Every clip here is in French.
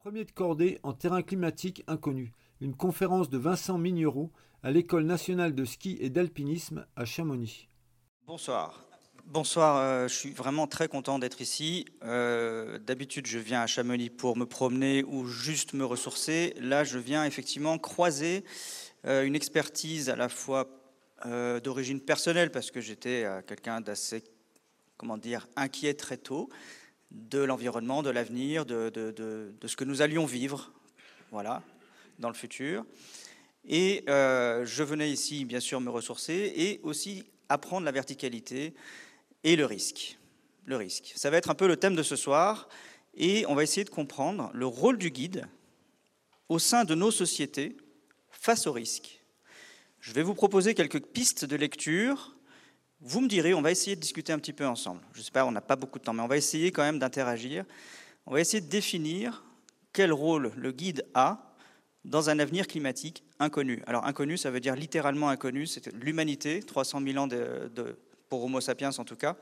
Premier de cordée en terrain climatique inconnu. Une conférence de Vincent Mignereau à l'École nationale de ski et d'alpinisme à Chamonix. Bonsoir. Bonsoir, euh, je suis vraiment très content d'être ici. Euh, d'habitude, je viens à Chamonix pour me promener ou juste me ressourcer. Là, je viens effectivement croiser euh, une expertise à la fois d'origine personnelle, parce que j'étais quelqu'un d'assez, comment dire, inquiet très tôt, de l'environnement, de l'avenir, de, ce que nous allions vivre, voilà, dans le futur. Et euh, je venais ici, bien sûr, me ressourcer et aussi apprendre la verticalité et le risque. Le risque. Ça va être un peu le thème de ce soir et on va essayer de comprendre le rôle du guide au sein de nos sociétés face au risque. Je vais vous proposer quelques pistes de lecture vous me direz, on va essayer de discuter un petit peu ensemble. Je sais pas, on n'a pas beaucoup de temps, mais on va essayer quand même d'interagir. On va essayer de définir quel rôle le guide a dans un avenir climatique inconnu. Alors inconnu, ça veut dire littéralement inconnu, c'est l'humanité, 300 000 ans de, pour Homo sapiens en tout cas.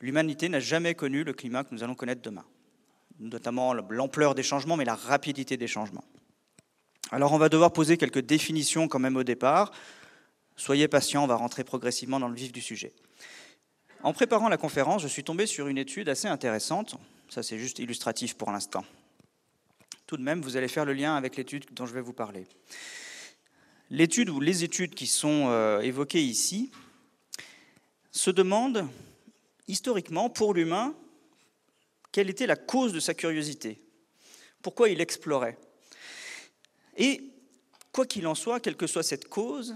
L'humanité n'a jamais connu le climat que nous allons connaître demain, notamment l'ampleur des changements, mais la rapidité des changements. Alors on va devoir poser quelques définitions quand même au départ. Soyez patient, on va rentrer progressivement dans le vif du sujet. En préparant la conférence, je suis tombé sur une étude assez intéressante. Ça, c'est juste illustratif pour l'instant. Tout de même, vous allez faire le lien avec l'étude dont je vais vous parler. L'étude ou les études qui sont euh, évoquées ici se demandent historiquement pour l'humain quelle était la cause de sa curiosité, pourquoi il explorait. Et quoi qu'il en soit, quelle que soit cette cause,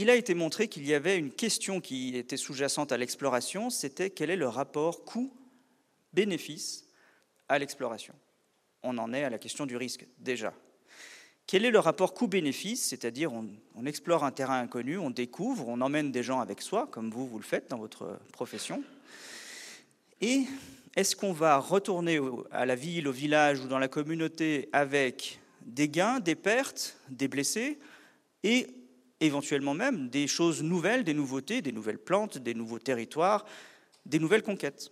il a été montré qu'il y avait une question qui était sous-jacente à l'exploration, c'était quel est le rapport coût-bénéfice à l'exploration. On en est à la question du risque déjà. Quel est le rapport coût-bénéfice? C'est-à-dire on, explore un terrain inconnu, on découvre, on emmène des gens avec soi, comme vous, vous le faites dans votre profession. Et est-ce qu'on va retourner à la ville, au village ou dans la communauté avec des gains, des pertes, des blessés? Éventuellement même des choses nouvelles, des nouveautés, des nouvelles plantes, des nouveaux territoires, des nouvelles conquêtes.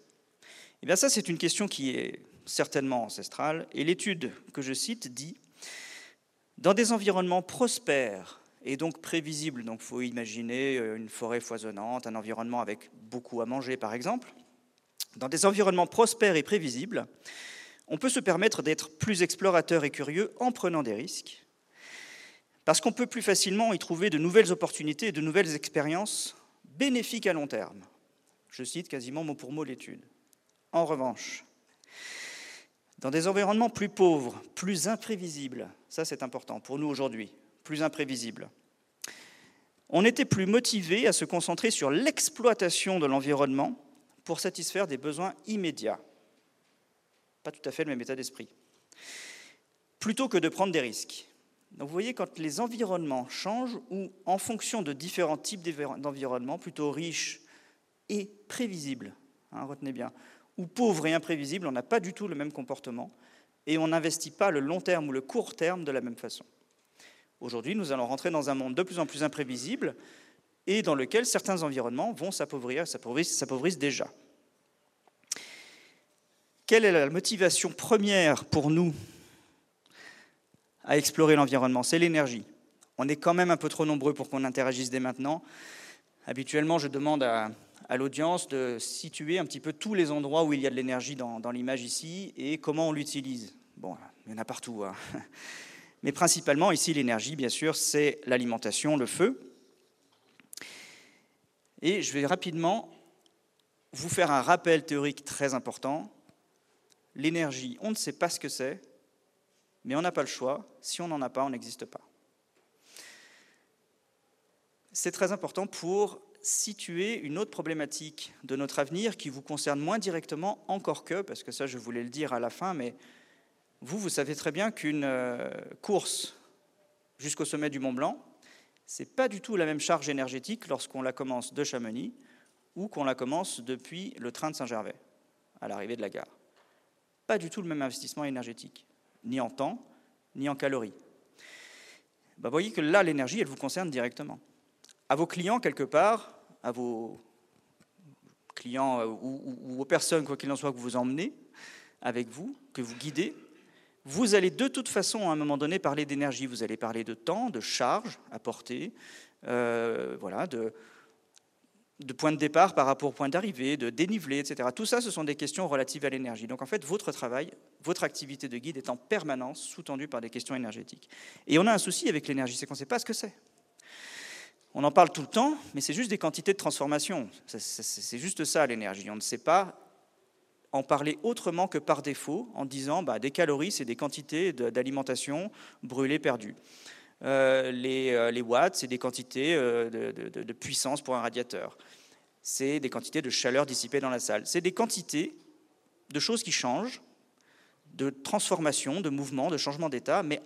Eh bien ça, c'est une question qui est certainement ancestrale, et l'étude que je cite dit Dans des environnements prospères et donc prévisibles, donc faut imaginer euh, une forêt foisonnante, un environnement avec beaucoup à manger par exemple, dans des environnements prospères et prévisibles, on peut se permettre d'être plus explorateur et curieux en prenant des risques, parce qu'on peut plus facilement y trouver de nouvelles opportunités et de nouvelles expériences bénéfiques à long terme. Je cite quasiment mot pour mot l'étude. En revanche, dans des environnements plus pauvres, plus imprévisibles, ça c'est important pour nous aujourd'hui, plus imprévisibles, on était plus motivé à se concentrer sur l'exploitation de l'environnement pour satisfaire des besoins immédiats. Pas tout à fait le même état d'esprit. Plutôt que de prendre des risques. Donc vous voyez, quand les environnements changent, ou en fonction de différents types d'environnements, plutôt riches et prévisibles, hein, retenez bien, ou pauvres et imprévisibles, on n'a pas du tout le même comportement, et on n'investit pas le long terme ou le court terme de la même façon. Aujourd'hui, nous allons rentrer dans un monde de plus en plus imprévisible, et dans lequel certains environnements vont s'appauvrir, s'appauvrissent déjà. Quelle est la motivation première pour nous à explorer l'environnement, c'est l'énergie. On est quand même un peu trop nombreux pour qu'on interagisse dès maintenant. Habituellement, je demande à, l'audience de situer un petit peu tous les endroits où il y a de l'énergie dans, l'image ici et comment on l'utilise. Bon, il y en a partout. Hein. Mais principalement, ici, l'énergie, bien sûr, c'est l'alimentation, le feu. Et je vais rapidement vous faire un rappel théorique très important. L'énergie, on ne sait pas ce que c'est, mais on n'a pas le choix. Si on n'en a pas, on n'existe pas. C'est très important pour situer une autre problématique de notre avenir qui vous concerne moins directement, encore que, parce que ça je voulais le dire à la fin, mais vous, vous savez très bien qu'une euh, course jusqu'au sommet du Mont Blanc, ce n'est pas du tout la même charge énergétique lorsqu'on la commence de Chamonix ou qu'on la commence depuis le train de Saint-Gervais, à l'arrivée de la gare. Pas du tout le même investissement énergétique ni en temps, ni en calories. Bah, vous voyez que là, l'énergie, elle vous concerne directement. À vos clients, quelque part, à vos clients euh, ou, aux personnes, quoi qu'il en soit, que vous emmenez avec vous, que vous guidez, vous allez de toute façon à un moment donné parler d'énergie. Vous allez parler de temps, de charge à porter, euh, voilà, de, de point de départ par rapport au point d'arrivée, de dénivelé, etc. Tout ça, ce sont des questions relatives à l'énergie. Donc en fait, votre travail, votre activité de guide est en permanence sous-tendue par des questions énergétiques. Et on a un souci avec l'énergie, c'est qu'on ne sait pas ce que c'est. On en parle tout le temps, mais c'est juste des quantités de transformation. C'est juste ça l'énergie. On ne sait pas en parler autrement que par défaut, en disant bah, des calories, c'est des quantités d'alimentation brûlées, perdues. Euh, euh, les, watts, c'est des quantités euh, de, puissance pour un radiateur. C'est des quantités de chaleur dissipée dans la salle. C'est des quantités de choses qui changent, de transformation, de mouvement, de changement d'état, mais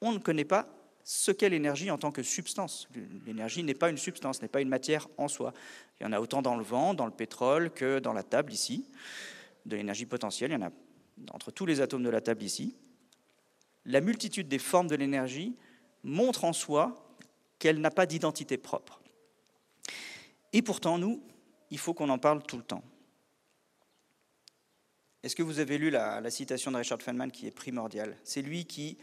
on ne connaît pas ce qu'est l'énergie en tant que substance. L'énergie n'est pas une substance, n'est pas une matière en soi. Il y en a autant dans le vent, dans le pétrole que dans la table ici. De l'énergie potentielle, il y en a entre tous les atomes de la table ici. La multitude des formes de l'énergie montre en soi qu'elle n'a pas d'identité propre. Et pourtant, nous, il faut qu'on en parle tout le temps. Est-ce que vous avez lu la, citation de Richard Feynman qui est primordiale? C'est lui qui,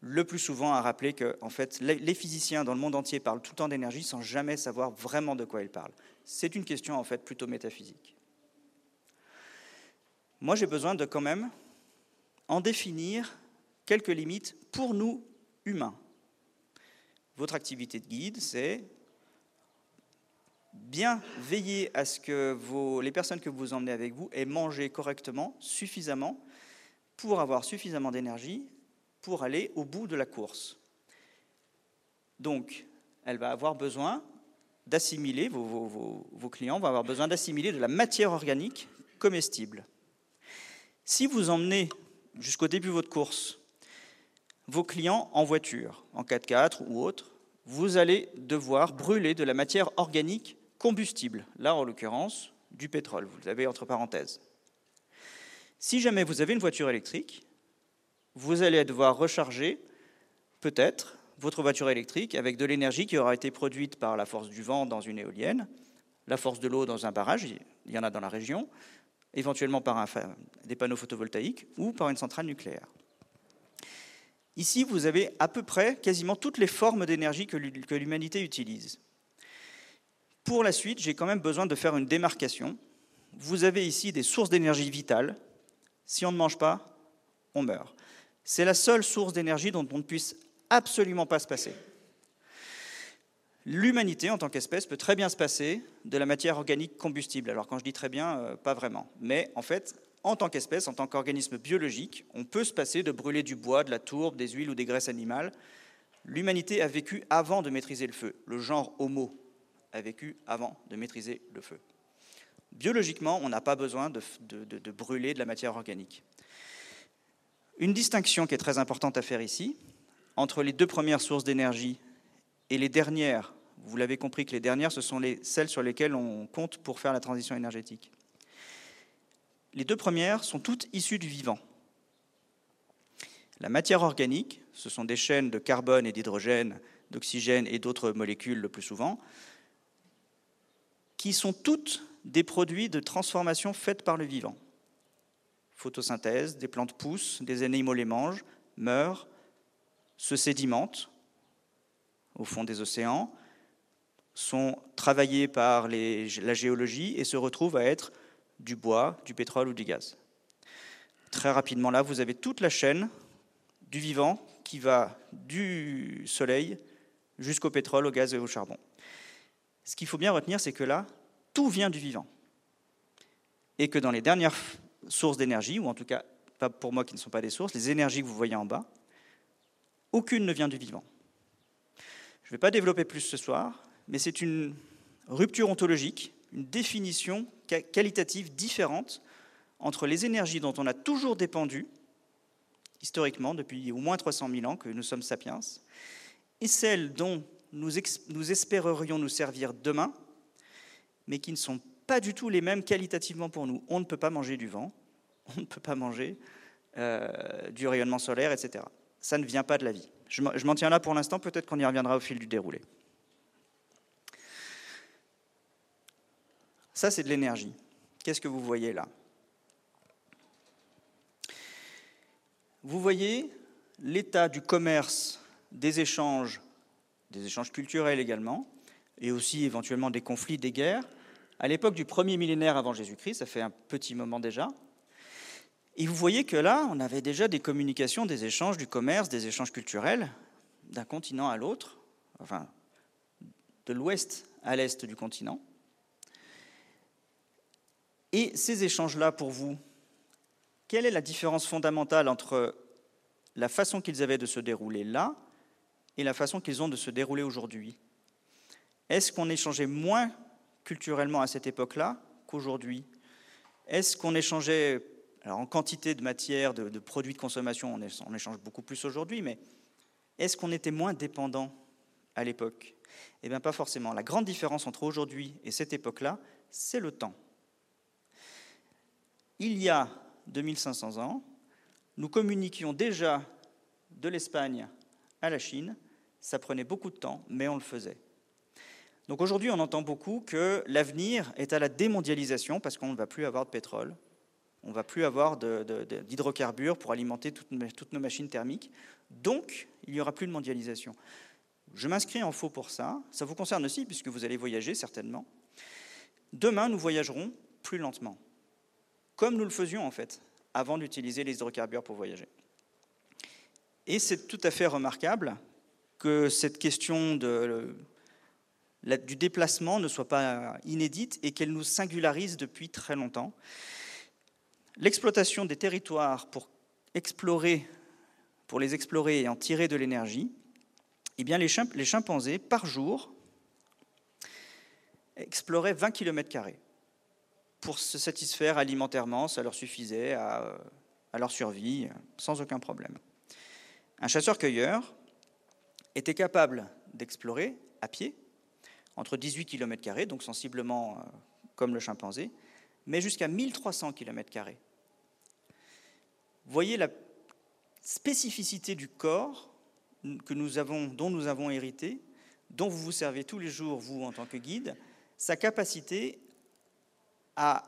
le plus souvent, a rappelé que en fait, les physiciens dans le monde entier parlent tout le temps d'énergie sans jamais savoir vraiment de quoi ils parlent. C'est une question en fait plutôt métaphysique. Moi, j'ai besoin de quand même en définir quelques limites pour nous humains. Votre activité de guide, c'est bien veiller à ce que les personnes que vous emmenez avec vous aient mangé correctement, suffisamment, pour avoir suffisamment d'énergie pour aller au bout de la course. Donc, elle va avoir besoin d'assimiler, vos, clients vont avoir besoin d'assimiler de la matière organique comestible. Si vous emmenez jusqu'au début de votre course vos clients en voiture, en 4x4 ou autre, vous allez devoir brûler de la matière organique combustible, là en l'occurrence du pétrole, vous l'avez entre parenthèses. Si jamais vous avez une voiture électrique, vous allez devoir recharger peut-être votre voiture électrique avec de l'énergie qui aura été produite par la force du vent dans une éolienne, la force de l'eau dans un barrage, il y en a dans la région, éventuellement par des panneaux photovoltaïques ou par une centrale nucléaire. Ici, vous avez à peu près quasiment toutes les formes d'énergie que l'humanité utilise. Pour la suite, j'ai quand même besoin de faire une démarcation. Vous avez ici des sources d'énergie vitales. Si on ne mange pas, on meurt. C'est la seule source d'énergie dont on ne puisse absolument pas se passer. L'humanité, en tant qu'espèce, peut très bien se passer de la matière organique combustible. Alors quand je dis très bien, euh, pas vraiment. Mais en fait, en tant qu'espèce, en tant qu'organisme biologique, on peut se passer de brûler du bois, de la tourbe, des huiles ou des graisses animales. L'humanité a vécu avant de maîtriser le feu. Le genre Homo a vécu avant de maîtriser le feu. Biologiquement, on n'a pas besoin de, brûler de la matière organique. Une distinction qui est très importante à faire ici, entre les deux premières sources d'énergie et les dernières, vous l'avez compris que les dernières, ce sont les, celles sur lesquelles on compte pour faire la transition énergétique. Les deux premières sont toutes issues du vivant. La matière organique, ce sont des chaînes de carbone et d'hydrogène, d'oxygène et d'autres molécules le plus souvent, qui sont toutes des produits de transformation faites par le vivant. Photosynthèse, des plantes poussent, des animaux les mangent, meurent, se sédimentent au fond des océans, sont travaillés par la géologie et se retrouvent à être du bois, du pétrole ou du gaz. Très rapidement là, vous avez toute la chaîne du vivant qui va du soleil jusqu'au pétrole, au gaz et au charbon. Ce qu'il faut bien retenir, c'est que là, tout vient du vivant. Et que dans les dernières sources d'énergie, ou en tout cas, pas pour moi qui ne sont pas des sources, les énergies que vous voyez en bas, aucune ne vient du vivant. Je ne vais pas développer plus ce soir, mais c'est une rupture ontologique, une définition qualitative différente entre les énergies dont on a toujours dépendu, historiquement, depuis au moins 300 000 ans que nous sommes sapiens, et celles dont nous, nous espérerions nous servir demain, mais qui ne sont pas du tout les mêmes qualitativement pour nous. On ne peut pas manger du vent, on ne peut pas manger euh, du rayonnement solaire, etc. Ça ne vient pas de la vie. Je m'en tiens là pour l'instant, peut-être qu'on y reviendra au fil du déroulé. Ça, c'est de l'énergie. Qu'est-ce que vous voyez là? Vous voyez l'état du commerce, des échanges, des échanges culturels également, et aussi éventuellement des conflits, des guerres, à l'époque du premier millénaire avant Jésus-Christ, ça fait un petit moment déjà. Et vous voyez que là, on avait déjà des communications, des échanges, du commerce, des échanges culturels d'un continent à l'autre, enfin de l'ouest à l'est du continent. Et ces échanges-là, pour vous, quelle est la différence fondamentale entre la façon qu'ils avaient de se dérouler là et la façon qu'ils ont de se dérouler aujourd'hui? Est-ce qu'on échangeait moins culturellement à cette époque-là qu'aujourd'hui? Est-ce qu'on échangeait alors en quantité de matière, de, produits de consommation, on, échange beaucoup plus aujourd'hui, mais est-ce qu'on était moins dépendant à l'époque? Eh bien pas forcément. La grande différence entre aujourd'hui et cette époque-là, c'est le temps. Il y a 2500 ans, nous communiquions déjà de l'Espagne à la Chine. Ça prenait beaucoup de temps, mais on le faisait. Donc aujourd'hui, on entend beaucoup que l'avenir est à la démondialisation parce qu'on ne va plus avoir de pétrole, on ne va plus avoir d'hydrocarbures pour alimenter toutes, toutes, nos machines thermiques. Donc, il n'y aura plus de mondialisation. Je m'inscris en faux pour ça. Ça vous concerne aussi puisque vous allez voyager certainement. Demain, nous voyagerons plus lentement, comme nous le faisions en fait, avant d'utiliser les hydrocarbures pour voyager. Et c'est tout à fait remarquable que cette question du déplacement ne soit pas inédite et qu'elle nous singularise depuis très longtemps. L'exploitation des territoires pour explorer, pour les explorer et en tirer de l'énergie, eh bien les, chimpanzés, par jour, exploraient 20 km. Pour se satisfaire alimentairement, ça leur suffisait à, leur survie sans aucun problème. Un chasseur-cueilleur était capable d'explorer à pied entre 18 km, donc sensiblement euh, comme le chimpanzé, mais jusqu'à 1300 km. Voyez la spécificité du corps que nous avons, dont nous avons hérité, dont vous vous servez tous les jours, vous, en tant que guide, sa capacité à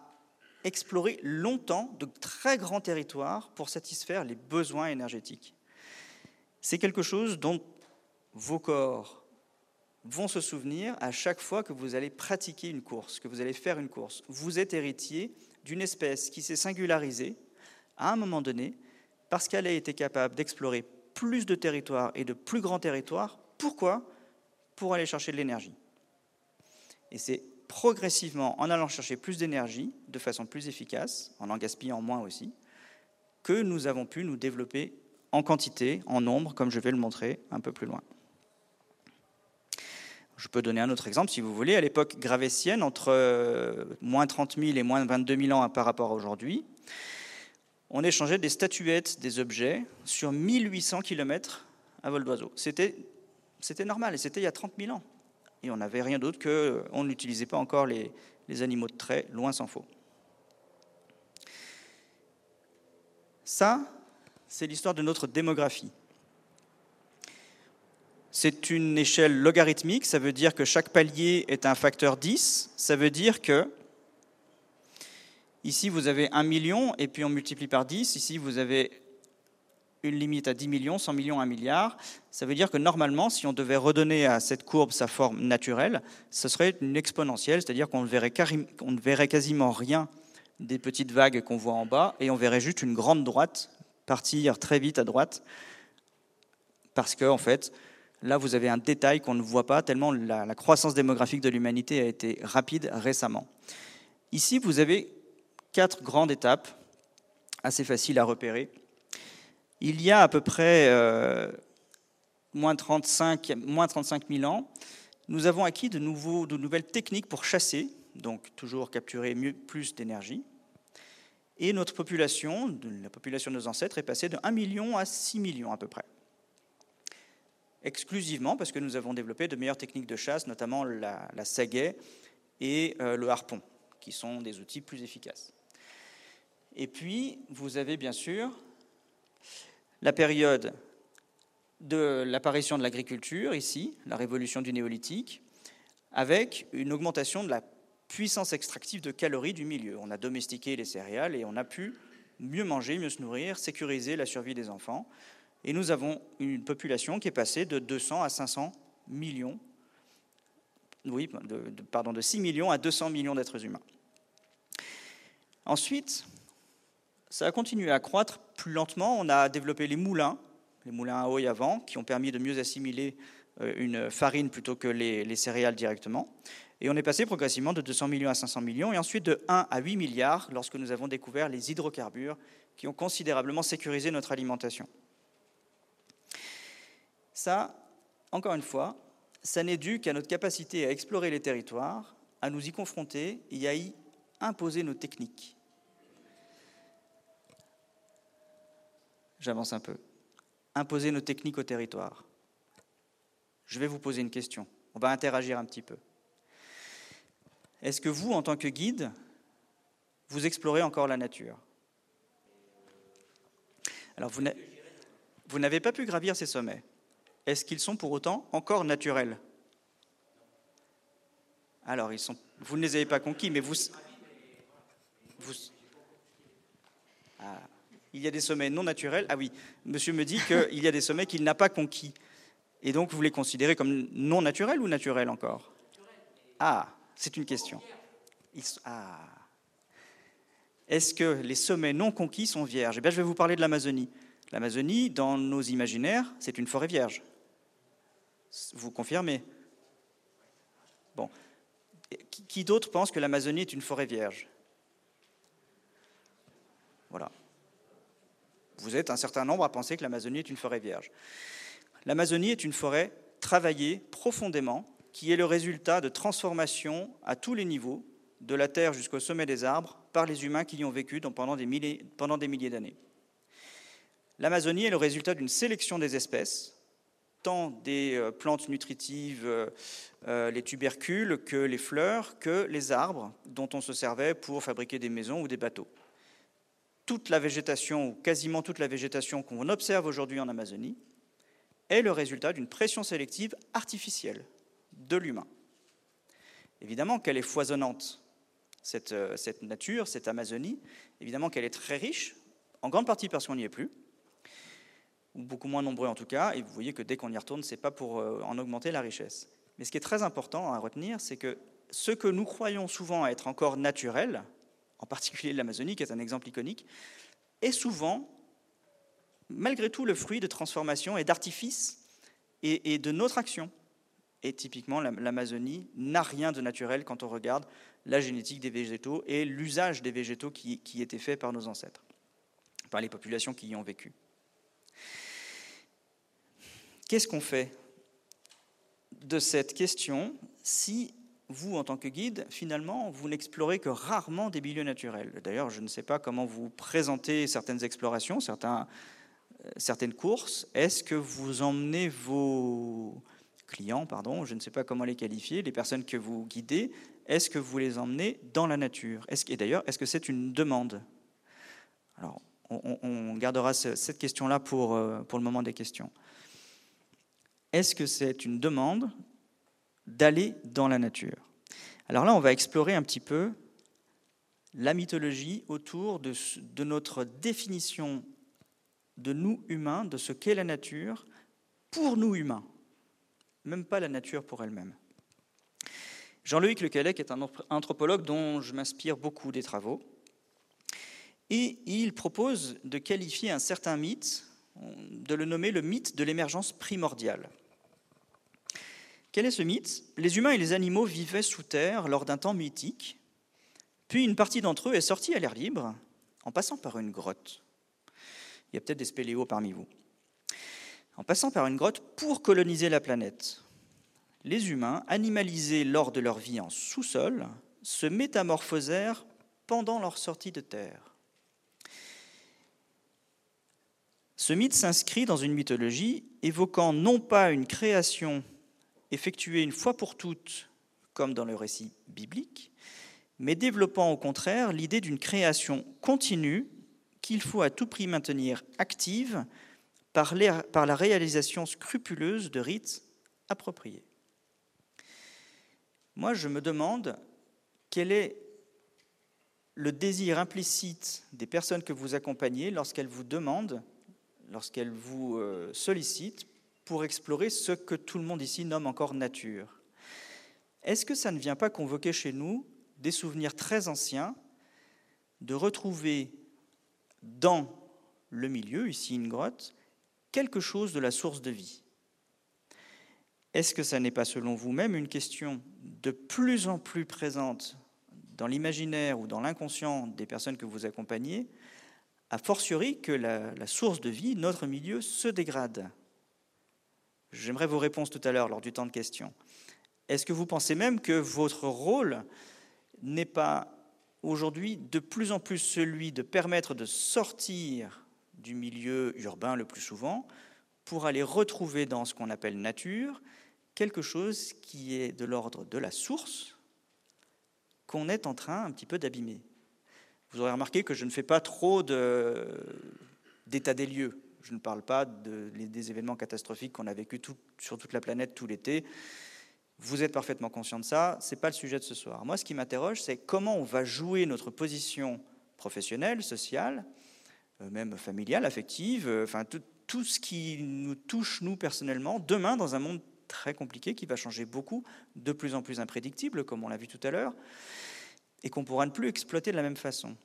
explorer longtemps de très grands territoires pour satisfaire les besoins énergétiques. C'est quelque chose dont vos corps vont se souvenir à chaque fois que vous allez pratiquer une course, que vous allez faire une course. Vous êtes héritier d'une espèce qui s'est singularisée à un moment donné parce qu'elle a été capable d'explorer plus de territoires et de plus grands territoires. Pourquoi? Pour aller chercher de l'énergie. Et c'est progressivement en allant chercher plus d'énergie de façon plus efficace, en en gaspillant moins aussi, que nous avons pu nous développer en quantité, en nombre, comme je vais le montrer un peu plus loin. Je peux donner un autre exemple si vous voulez. À l'époque gravétienne, entre euh, moins 30 000 et moins 22 000 ans par rapport à aujourd'hui, on échangeait des statuettes, des objets sur 1800 km à vol d'oiseau. C'était normal, et c'était il y a 30 000 ans. Et on n'avait rien d'autre que, on n'utilisait pas encore les, les animaux de trait, loin s'en faut. Ça, c'est l'histoire de notre démographie. C'est une échelle logarithmique, ça veut dire que chaque palier est un facteur 10. Ça veut dire que ici vous avez 1 million et puis on multiplie par 10. Ici vous avez une limite à 10 millions, 100 millions, 1 milliard. Ça veut dire que normalement, si on devait redonner à cette courbe sa forme naturelle, ce serait une exponentielle, c'est-à-dire qu'on ne, verrait quasiment rien des petites vagues qu'on voit en bas et on verrait juste une grande droite partir très vite à droite parce qu'en en fait, Là, vous avez un détail qu'on ne voit pas, tellement la, croissance démographique de l'humanité a été rapide récemment. Ici, vous avez quatre grandes étapes, assez faciles à repérer. Il y a à peu près euh, moins, 35, moins 35 000 ans, nous avons acquis de, nouvelles techniques pour chasser, donc toujours capturer plus d'énergie. Et notre population, la population de nos ancêtres, est passée de 1 million à 6 millions à peu près exclusivement parce que nous avons développé de meilleures techniques de chasse, notamment la, la et euh, le harpon, qui sont des outils plus efficaces. Et puis, vous avez bien sûr la période de l'apparition de l'agriculture, ici, la révolution du néolithique, avec une augmentation de la puissance extractive de calories du milieu. On a domestiqué les céréales et on a pu mieux manger, mieux se nourrir, sécuriser la survie des enfants Et nous avons une population qui est passée de 200 à 500 millions, oui, pardon, de 6 millions à 200 millions d'êtres humains. Ensuite, ça a continué à croître plus lentement. On a développé les moulins, les moulins à eau et à qui ont permis de mieux assimiler euh, une farine plutôt que les, céréales directement. Et on est passé progressivement de 200 millions à 500 millions, et ensuite de 1 à 8 milliards lorsque nous avons découvert les hydrocarbures qui ont considérablement sécurisé notre alimentation. Ça, encore une fois, ça n'est dû qu'à notre capacité à explorer les territoires, à nous y confronter et à y imposer nos techniques. J'avance un peu. Imposer nos techniques au territoire. Je vais vous poser une question. On va interagir un petit peu. Est-ce que vous, en tant que guide, vous explorez encore la nature? Alors, vous n'avez pas pu gravir ces sommets. Est-ce qu'ils sont pour autant encore naturels? Alors, vous ne les avez pas conquis, mais vous, ah, il y a des sommets non naturels. Ah oui, monsieur me dit qu'il y a des sommets qu'il n'a pas conquis. Et donc, vous les considérez comme non naturels ou naturels encore? Ah, c'est une question. Ah. Est-ce que les sommets non conquis sont vierges? Eh bien, je vais vous parler de l'Amazonie. L'Amazonie, dans nos imaginaires, c'est une forêt vierge. Vous confirmez? Bon. Qui d'autre pense que l'Amazonie est une forêt vierge? Voilà. Vous êtes un certain nombre à penser que l'Amazonie est une forêt vierge. L'Amazonie est une forêt travaillée profondément, qui est le résultat de transformations à tous les niveaux, de la terre jusqu'au sommet des arbres, par les humains qui y ont vécu pendant des milliers, d'années. L'Amazonie est le résultat d'une sélection des espèces, tant des euh, plantes nutritives, euh, euh, les tubercules, que les fleurs, que les arbres dont on se servait pour fabriquer des maisons ou des bateaux toute la végétation, ou quasiment toute la végétation qu'on observe aujourd'hui en Amazonie, est le résultat d'une pression sélective artificielle de l'humain. Évidemment qu'elle est foisonnante, cette, euh, cette, nature, cette Amazonie, évidemment qu'elle est très riche, en grande partie parce qu'on n'y est plus, ou beaucoup moins nombreux en tout cas, et vous voyez que dès qu'on y retourne, ce n'est pas pour euh, en augmenter la richesse. Mais ce qui est très important à retenir, c'est que ce que nous croyons souvent être encore naturel, en particulier l'Amazonie, qui est un exemple iconique, est souvent, malgré tout, le fruit de transformations et d'artifices et, de notre action. Et typiquement, l'Amazonie n'a rien de naturel quand on regarde la génétique des végétaux et l'usage des végétaux qui, qui était fait par nos ancêtres, par les populations qui y ont vécu. Qu'est-ce qu'on fait de cette question si vous, en tant que guide, finalement, vous n'explorez que rarement des milieux naturels. D'ailleurs, je ne sais pas comment vous présentez certaines explorations, euh, certaines courses. Est-ce que vous emmenez vos clients, pardon, je ne sais pas comment les qualifier, les personnes que vous guidez, est-ce que vous les emmenez dans la nature? Et d'ailleurs, est-ce que c'est une demande? Alors, on, gardera cette question-là euh, pour le moment des questions. Est-ce que c'est une demande d'aller dans la nature. Alors là, on va explorer un petit peu la mythologie autour de, notre définition de nous humains, de ce qu'est la nature pour nous humains, même pas la nature pour elle-même. Jean-Loïc Lecalec est un anthropologue dont je m'inspire beaucoup des travaux, et il propose de qualifier un certain mythe, de le nommer le mythe de l'émergence primordiale. Quel est ce mythe? Les humains et les animaux vivaient sous terre lors d'un temps mythique, puis une partie d'entre eux est sortie à l'air libre en passant par une grotte. Il y a peut-être des spéléos parmi vous. En passant par une grotte pour coloniser la planète. Les humains, animalisés lors de leur vie en sous-sol, se métamorphosèrent pendant leur sortie de terre. Ce mythe s'inscrit dans une mythologie évoquant non pas une création effectuée une fois pour toutes, comme dans le récit biblique, mais développant au contraire l'idée d'une création continue qu'il faut à tout prix maintenir active par, la réalisation scrupuleuse de rites appropriés. Moi, je me demande quel est le désir implicite des personnes que vous accompagnez lorsqu'elles vous demandent lorsqu'elle vous euh, sollicite pour explorer ce que tout le monde ici nomme encore nature. Est-ce que ça ne vient pas convoquer chez nous des souvenirs très anciens de retrouver dans le milieu, ici une grotte, quelque chose de la source de vie? Est-ce que ça n'est pas selon vous-même une question de plus en plus présente dans l'imaginaire ou dans l'inconscient des personnes que vous accompagnez, a fortiori que la, la source de vie, notre milieu, se dégrade? J'aimerais vos réponses tout à l'heure lors du temps de questions. Est-ce que vous pensez même que votre rôle n'est pas aujourd'hui de plus en plus celui de permettre de sortir du milieu urbain le plus souvent pour aller retrouver dans ce qu'on appelle nature quelque chose qui est de l'ordre de la source qu'on est en train un petit peu d'abîmer? Vous aurez remarqué que je ne fais pas trop d'état des lieux. Je ne parle pas des événements catastrophiques qu'on a vécu sur toute la planète tout l'été. Vous êtes parfaitement conscient de ça, ce n'est pas le sujet de ce soir. Moi, ce qui m'interroge, c'est comment on va jouer notre position professionnelle, sociale, euh, même familiale, affective, euh, enfin tout, tout ce qui nous touche, nous, personnellement, demain, dans un monde très compliqué, qui va changer beaucoup, de plus en plus imprédictible, comme on l'a vu tout à l'heure, et qu'on pourra ne plus exploiter de la même façon.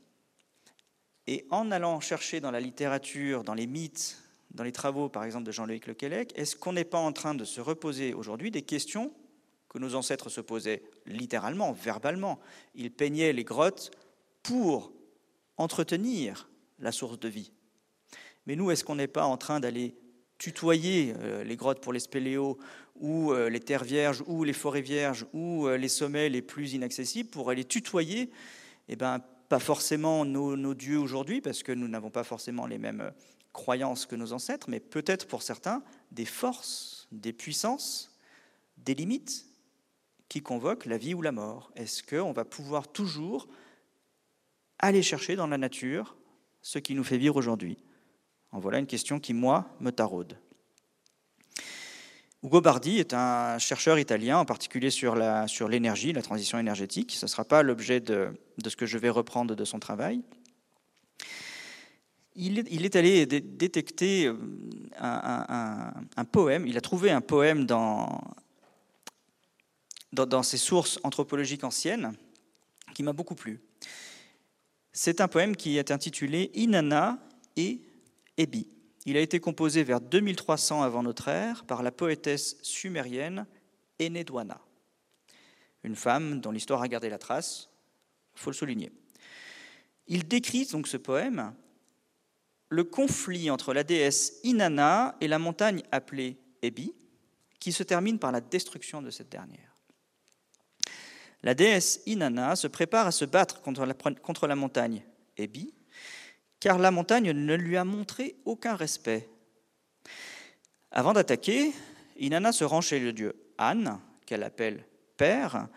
Et en allant chercher dans la littérature, dans les mythes, dans les travaux, par exemple, de Jean-Loïc Lequelec, est-ce qu'on n'est pas en train de se reposer aujourd'hui des questions que nos ancêtres se posaient littéralement, verbalement? Ils peignaient les grottes pour entretenir la source de vie. Mais nous, est-ce qu'on n'est pas en train d'aller tutoyer euh, les grottes pour les spéléos ou euh, les terres vierges ou les forêts vierges ou euh, les sommets les plus inaccessibles pour aller tutoyer eh ben, pas forcément nos, dieux aujourd'hui, parce que nous n'avons pas forcément les mêmes croyances que nos ancêtres, mais peut-être pour certains des forces, des puissances, des limites qui convoquent la vie ou la mort. Est-ce qu'on va pouvoir toujours aller chercher dans la nature ce qui nous fait vivre aujourd'hui? En voilà une question qui, moi, me taraude. Ugo Bardi est un chercheur italien, en particulier sur l'énergie, la, transition énergétique. Ce ne sera pas l'objet de, ce que je vais reprendre de son travail. Il est, allé détecter euh, un, poème, il a trouvé un poème dans, dans, ses sources anthropologiques anciennes qui m'a beaucoup plu. C'est un poème qui est intitulé Inanna et Ebi. Il a été composé vers 2300 avant notre ère par la poétesse sumérienne Enedwana, une femme dont l'histoire a gardé la trace, il faut le souligner. Il décrit donc ce poème le conflit entre la déesse Inanna et la montagne appelée Ebi, qui se termine par la destruction de cette dernière. La déesse Inanna se prépare à se battre contre la, contre la montagne Ebi, car la montagne ne lui a montré aucun respect. Avant d'attaquer, Inanna se rend chez le dieu Anne, qu'elle appelle Père,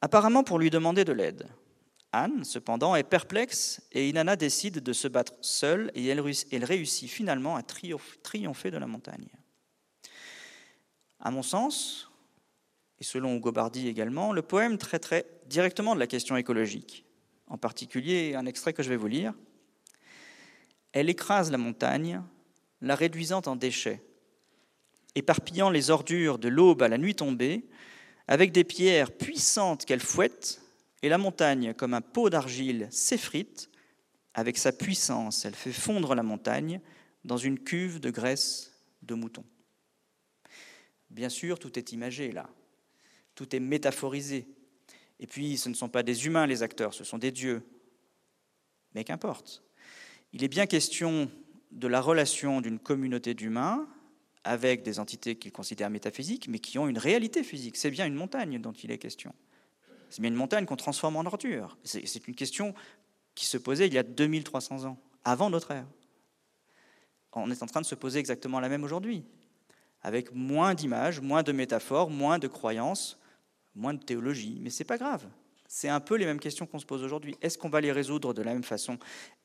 apparemment pour lui demander de l'aide. Anne, cependant, est perplexe et Inanna décide de se battre seule et elle réussit finalement à triompher de la montagne. À mon sens, et selon Hugo Bardi également, le poème traiterait directement de la question écologique. En particulier, un extrait que je vais vous lire. Elle écrase la montagne, la réduisant en déchets, éparpillant les ordures de l'aube à la nuit tombée, avec des pierres puissantes qu'elle fouette, et la montagne, comme un pot d'argile, s'effrite. Avec sa puissance, elle fait fondre la montagne dans une cuve de graisse de mouton. Bien sûr, tout est imagé là, tout est métaphorisé. Et puis, ce ne sont pas des humains les acteurs, ce sont des dieux. Mais qu'importe. Il est bien question de la relation d'une communauté d'humains avec des entités qu'ils considèrent métaphysiques, mais qui ont une réalité physique. C'est bien une montagne dont il est question. C'est bien une montagne qu'on transforme en ordure. C'est une question qui se posait il y a 2300 ans, avant notre ère. On est en train de se poser exactement la même aujourd'hui, avec moins d'images, moins de métaphores, moins de croyances, moins de théologie. Mais ce n'est pas grave. C'est un peu les mêmes questions qu'on se pose aujourd'hui. Est-ce qu'on va les résoudre de la même façon?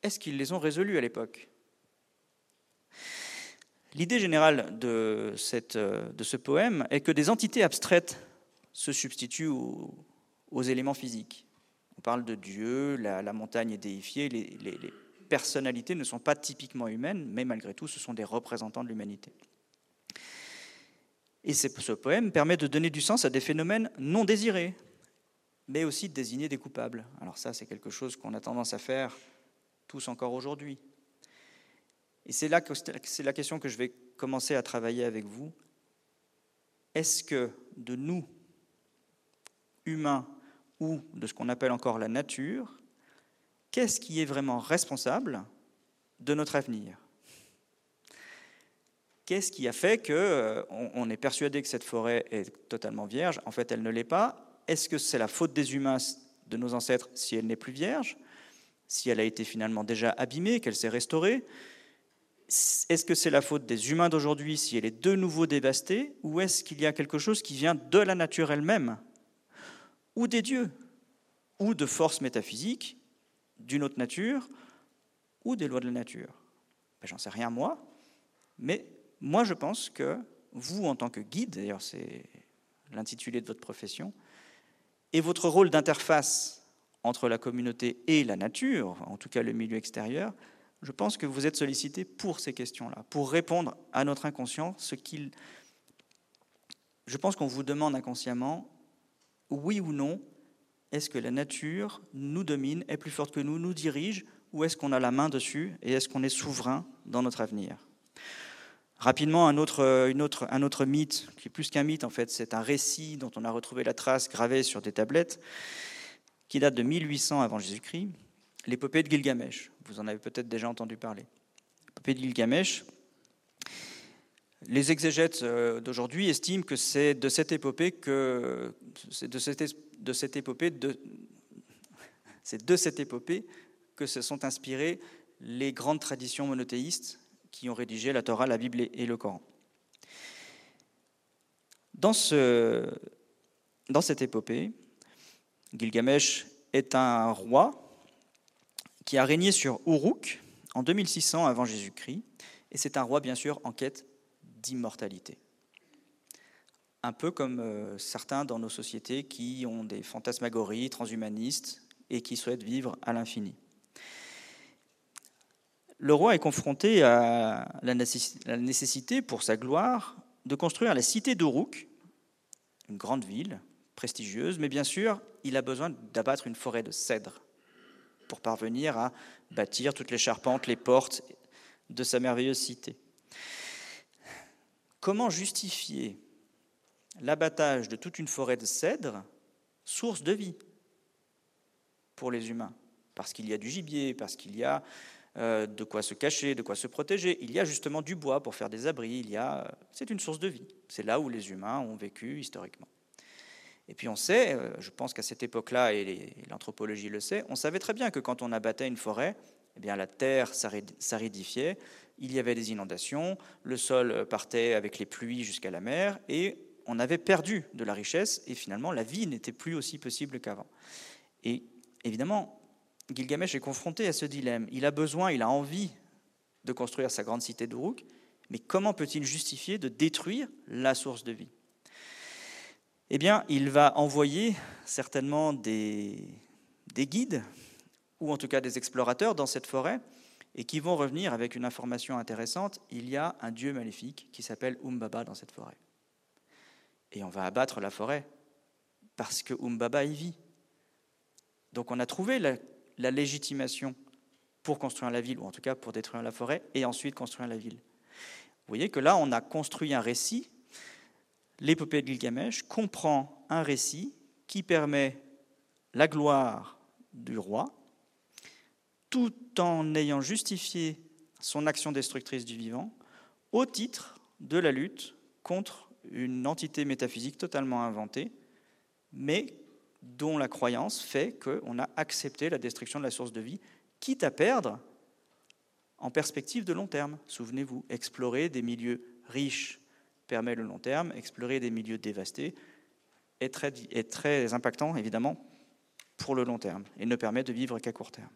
Est-ce qu'ils les ont résolues à l'époque? L'idée générale de, ce poème est que des entités abstraites se substituent aux, éléments physiques. On parle de Dieu, la, montagne est déifiée, les, personnalités ne sont pas typiquement humaines, mais malgré tout, ce sont des représentants de l'humanité. Et ce poème permet de donner du sens à des phénomènes non désirés, mais aussi de désigner des coupables. Alors ça, c'est quelque chose qu'on a tendance à faire tous encore aujourd'hui. Et c'est là que c'est la question que je vais commencer à travailler avec vous. Est-ce que de nous, humains, ou de ce qu'on appelle encore la nature, qu'est-ce qui est vraiment responsable de notre avenir? Qu'est-ce qui a fait qu'on euh, on est persuadé que cette forêt est totalement vierge? En fait, elle ne l'est pas. Est-ce que c'est la faute des humains, de nos ancêtres, si elle n'est plus vierge? Si elle a été finalement déjà abîmée, qu'elle s'est restaurée? Est-ce que c'est la faute des humains d'aujourd'hui si elle est de nouveau dévastée? Ou est-ce qu'il y a quelque chose qui vient de la nature elle-même? Ou des dieux? Ou de forces métaphysiques d'une autre nature? Ou des lois de la nature? Ben, J'en sais rien moi, mais moi je pense que vous, en tant que guide, d'ailleurs c'est l'intitulé de votre profession, et votre rôle d'interface entre la communauté et la nature, en tout cas le milieu extérieur, je pense que vous êtes sollicité pour ces questions-là, pour répondre à notre inconscient, ce qu'il... Je pense qu'on vous demande inconsciemment, oui ou non, est-ce que la nature nous domine, est plus forte que nous, nous dirige, ou est-ce qu'on a la main dessus et est-ce qu'on est souverain dans notre avenir? Rapidement, un autre, un autre mythe, qui est plus qu'un mythe en fait, c'est un récit dont on a retrouvé la trace gravée sur des tablettes, qui date de 1800 avant Jésus-Christ, l'épopée de Gilgamesh. Vous en avez peut-être déjà entendu parler. L'épopée de Gilgamesh, les exégètes euh, d'aujourd'hui estiment que c'est de cette épopée que c'est de cette épopée que se sont inspirées les grandes traditions monothéistes qui ont rédigé la Torah, la Bible et le Coran. Dans, ce, dans cette épopée, Gilgamesh est un roi qui a régné sur Uruk en 2600 avant Jésus-Christ, et c'est un roi bien sûr en quête d'immortalité. Un peu comme euh, certains dans nos sociétés qui ont des fantasmagories transhumanistes et qui souhaitent vivre à l'infini. Le roi est confronté à la nécessité, pour sa gloire, de construire la cité d'Uruk, une grande ville prestigieuse, mais bien sûr, il a besoin d'abattre une forêt de cèdres pour parvenir à bâtir toutes les charpentes, les portes de sa merveilleuse cité. Comment justifier l'abattage de toute une forêt de cèdres, source de vie pour les humains? Parce qu'il y a du gibier, parce qu'il y a euh, de quoi se cacher, de quoi se protéger. Il y a justement du bois pour faire des abris. Il y a, c'est une source de vie. C'est là où les humains ont vécu historiquement. Et puis on sait, euh, je pense qu'à cette époque-là, et l'anthropologie le sait, on savait très bien que quand on abattait une forêt, eh bien la terre s'aridifiait, il y avait des inondations, le sol partait avec les pluies jusqu'à la mer, et on avait perdu de la richesse, et finalement la vie n'était plus aussi possible qu'avant. Et évidemment, Gilgamesh est confronté à ce dilemme. Il a besoin, il a envie de construire sa grande cité d'Uruk, mais comment peut-il justifier de détruire la source de vie? Eh bien, il va envoyer certainement des, des guides, ou en tout cas des explorateurs dans cette forêt, et qui vont revenir avec une information intéressante. Il y a un dieu maléfique qui s'appelle Umbaba dans cette forêt. Et on va abattre la forêt parce que Umbaba y vit. Donc on a trouvé la, la légitimation pour construire la ville, ou en tout cas pour détruire la forêt, et ensuite construire la ville. Vous voyez que là, on a construit un récit. L'épopée de Gilgamesh comprend un récit qui permet la gloire du roi, tout en ayant justifié son action destructrice du vivant au titre de la lutte contre une entité métaphysique totalement inventée, mais dont la croyance fait qu'on a accepté la destruction de la source de vie, quitte à perdre en perspective de long terme. Souvenez-vous, explorer des milieux riches permet le long terme, explorer des milieux dévastés est très, impactant, évidemment, pour le long terme, et ne permet de vivre qu'à court terme.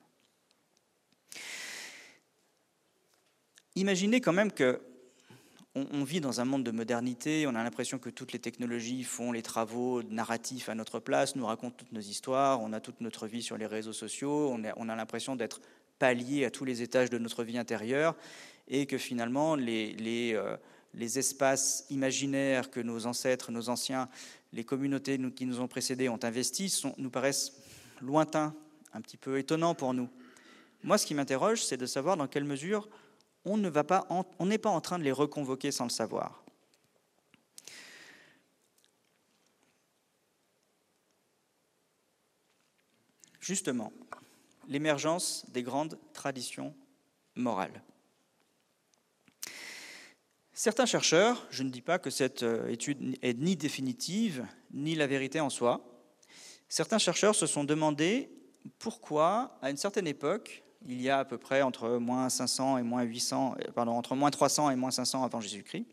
Imaginez quand même que on, vit dans un monde de modernité, on a l'impression que toutes les technologies font les travaux narratifs à notre place, nous racontent toutes nos histoires, on a toute notre vie sur les réseaux sociaux, on a, on a l'impression d'être pallier à tous les étages de notre vie intérieure et que finalement les, les, espaces imaginaires que nos ancêtres, nos anciens, les communautés qui nous ont précédés ont investis nous paraissent lointains, un petit peu étonnants pour nous. Moi, ce qui m'interroge, c'est de savoir dans quelle mesure on ne va pas, n'est pas en train de les reconvoquer sans le savoir. Justement, l'émergence des grandes traditions morales. Certains chercheurs, je ne dis pas que cette euh, étude est ni définitive, ni la vérité en soi, certains chercheurs se sont demandé pourquoi, à une certaine époque, il y a à peu près entre moins 500 et moins 800, euh, pardon, entre moins 300 et moins 500 avant Jésus-Christ,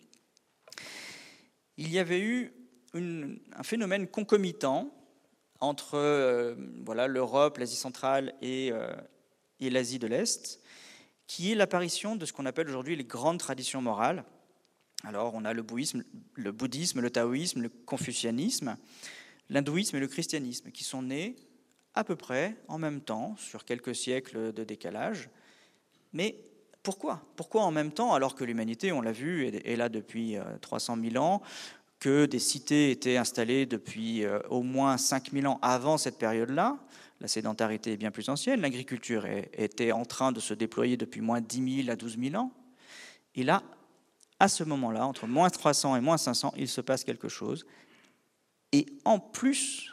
il y avait eu un phénomène concomitant entre euh, voilà, l'Europe, l'Asie centrale et, et l'Asie de l'Est, qui est l'apparition de ce qu'on appelle aujourd'hui les grandes traditions morales, alors, on a le bouddhisme, le, bouddhisme, le taoïsme, le confucianisme, l'hindouisme et le christianisme, qui sont nés à peu près en même temps, sur quelques siècles de décalage. Mais pourquoi? Pourquoi en même temps, alors que l'humanité, on l'a vu, est là depuis 300 euh, 000 ans, que des cités étaient installées depuis euh, au moins 5 000 ans avant cette période-là? La sédentarité est bien plus ancienne, l'agriculture était en train de se déployer depuis moins 10 000 à 12 000 ans. Et là, à ce moment-là, entre moins 300 et moins 500, il se passe quelque chose. Et en plus,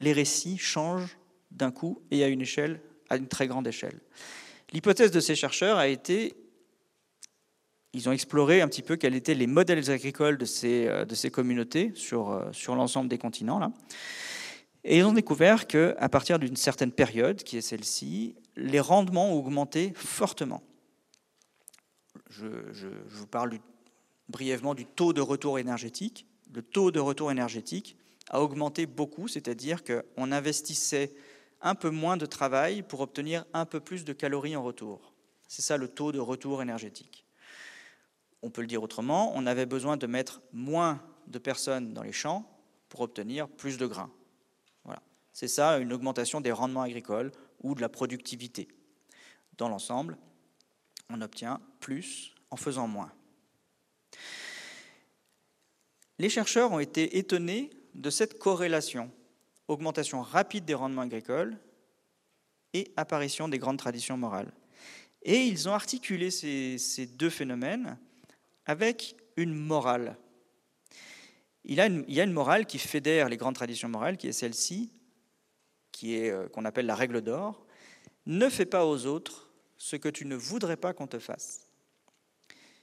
les récits changent d'un coup et à une échelle, à une très grande échelle. L'hypothèse de ces chercheurs a été, ils ont exploré un petit peu quels étaient les modèles agricoles de ces, euh, de communautés sur, euh, sur l'ensemble des continents. Là. Et ils ont découvert qu'à partir d'une certaine période, qui est celle-ci, les rendements ont augmenté fortement je, vous parle brièvement du taux de retour énergétique. Le taux de retour énergétique a augmenté beaucoup, c'est-à-dire qu'on investissait un peu moins de travail pour obtenir un peu plus de calories en retour. C'est ça le taux de retour énergétique. On peut le dire autrement, on avait besoin de mettre moins de personnes dans les champs pour obtenir plus de grains. Voilà. C'est ça une augmentation des rendements agricoles ou de la productivité. Dans l'ensemble, on obtient plus en faisant moins. Les chercheurs ont été étonnés de cette corrélation, augmentation rapide des rendements agricoles et apparition des grandes traditions morales. Et ils ont articulé ces, deux phénomènes avec une morale. Il, y a une morale qui fédère les grandes traditions morales, qui est celle-ci, qui est euh, qu'on appelle la règle d'or. Ne fais pas aux autres ce que tu ne voudrais pas qu'on te fasse.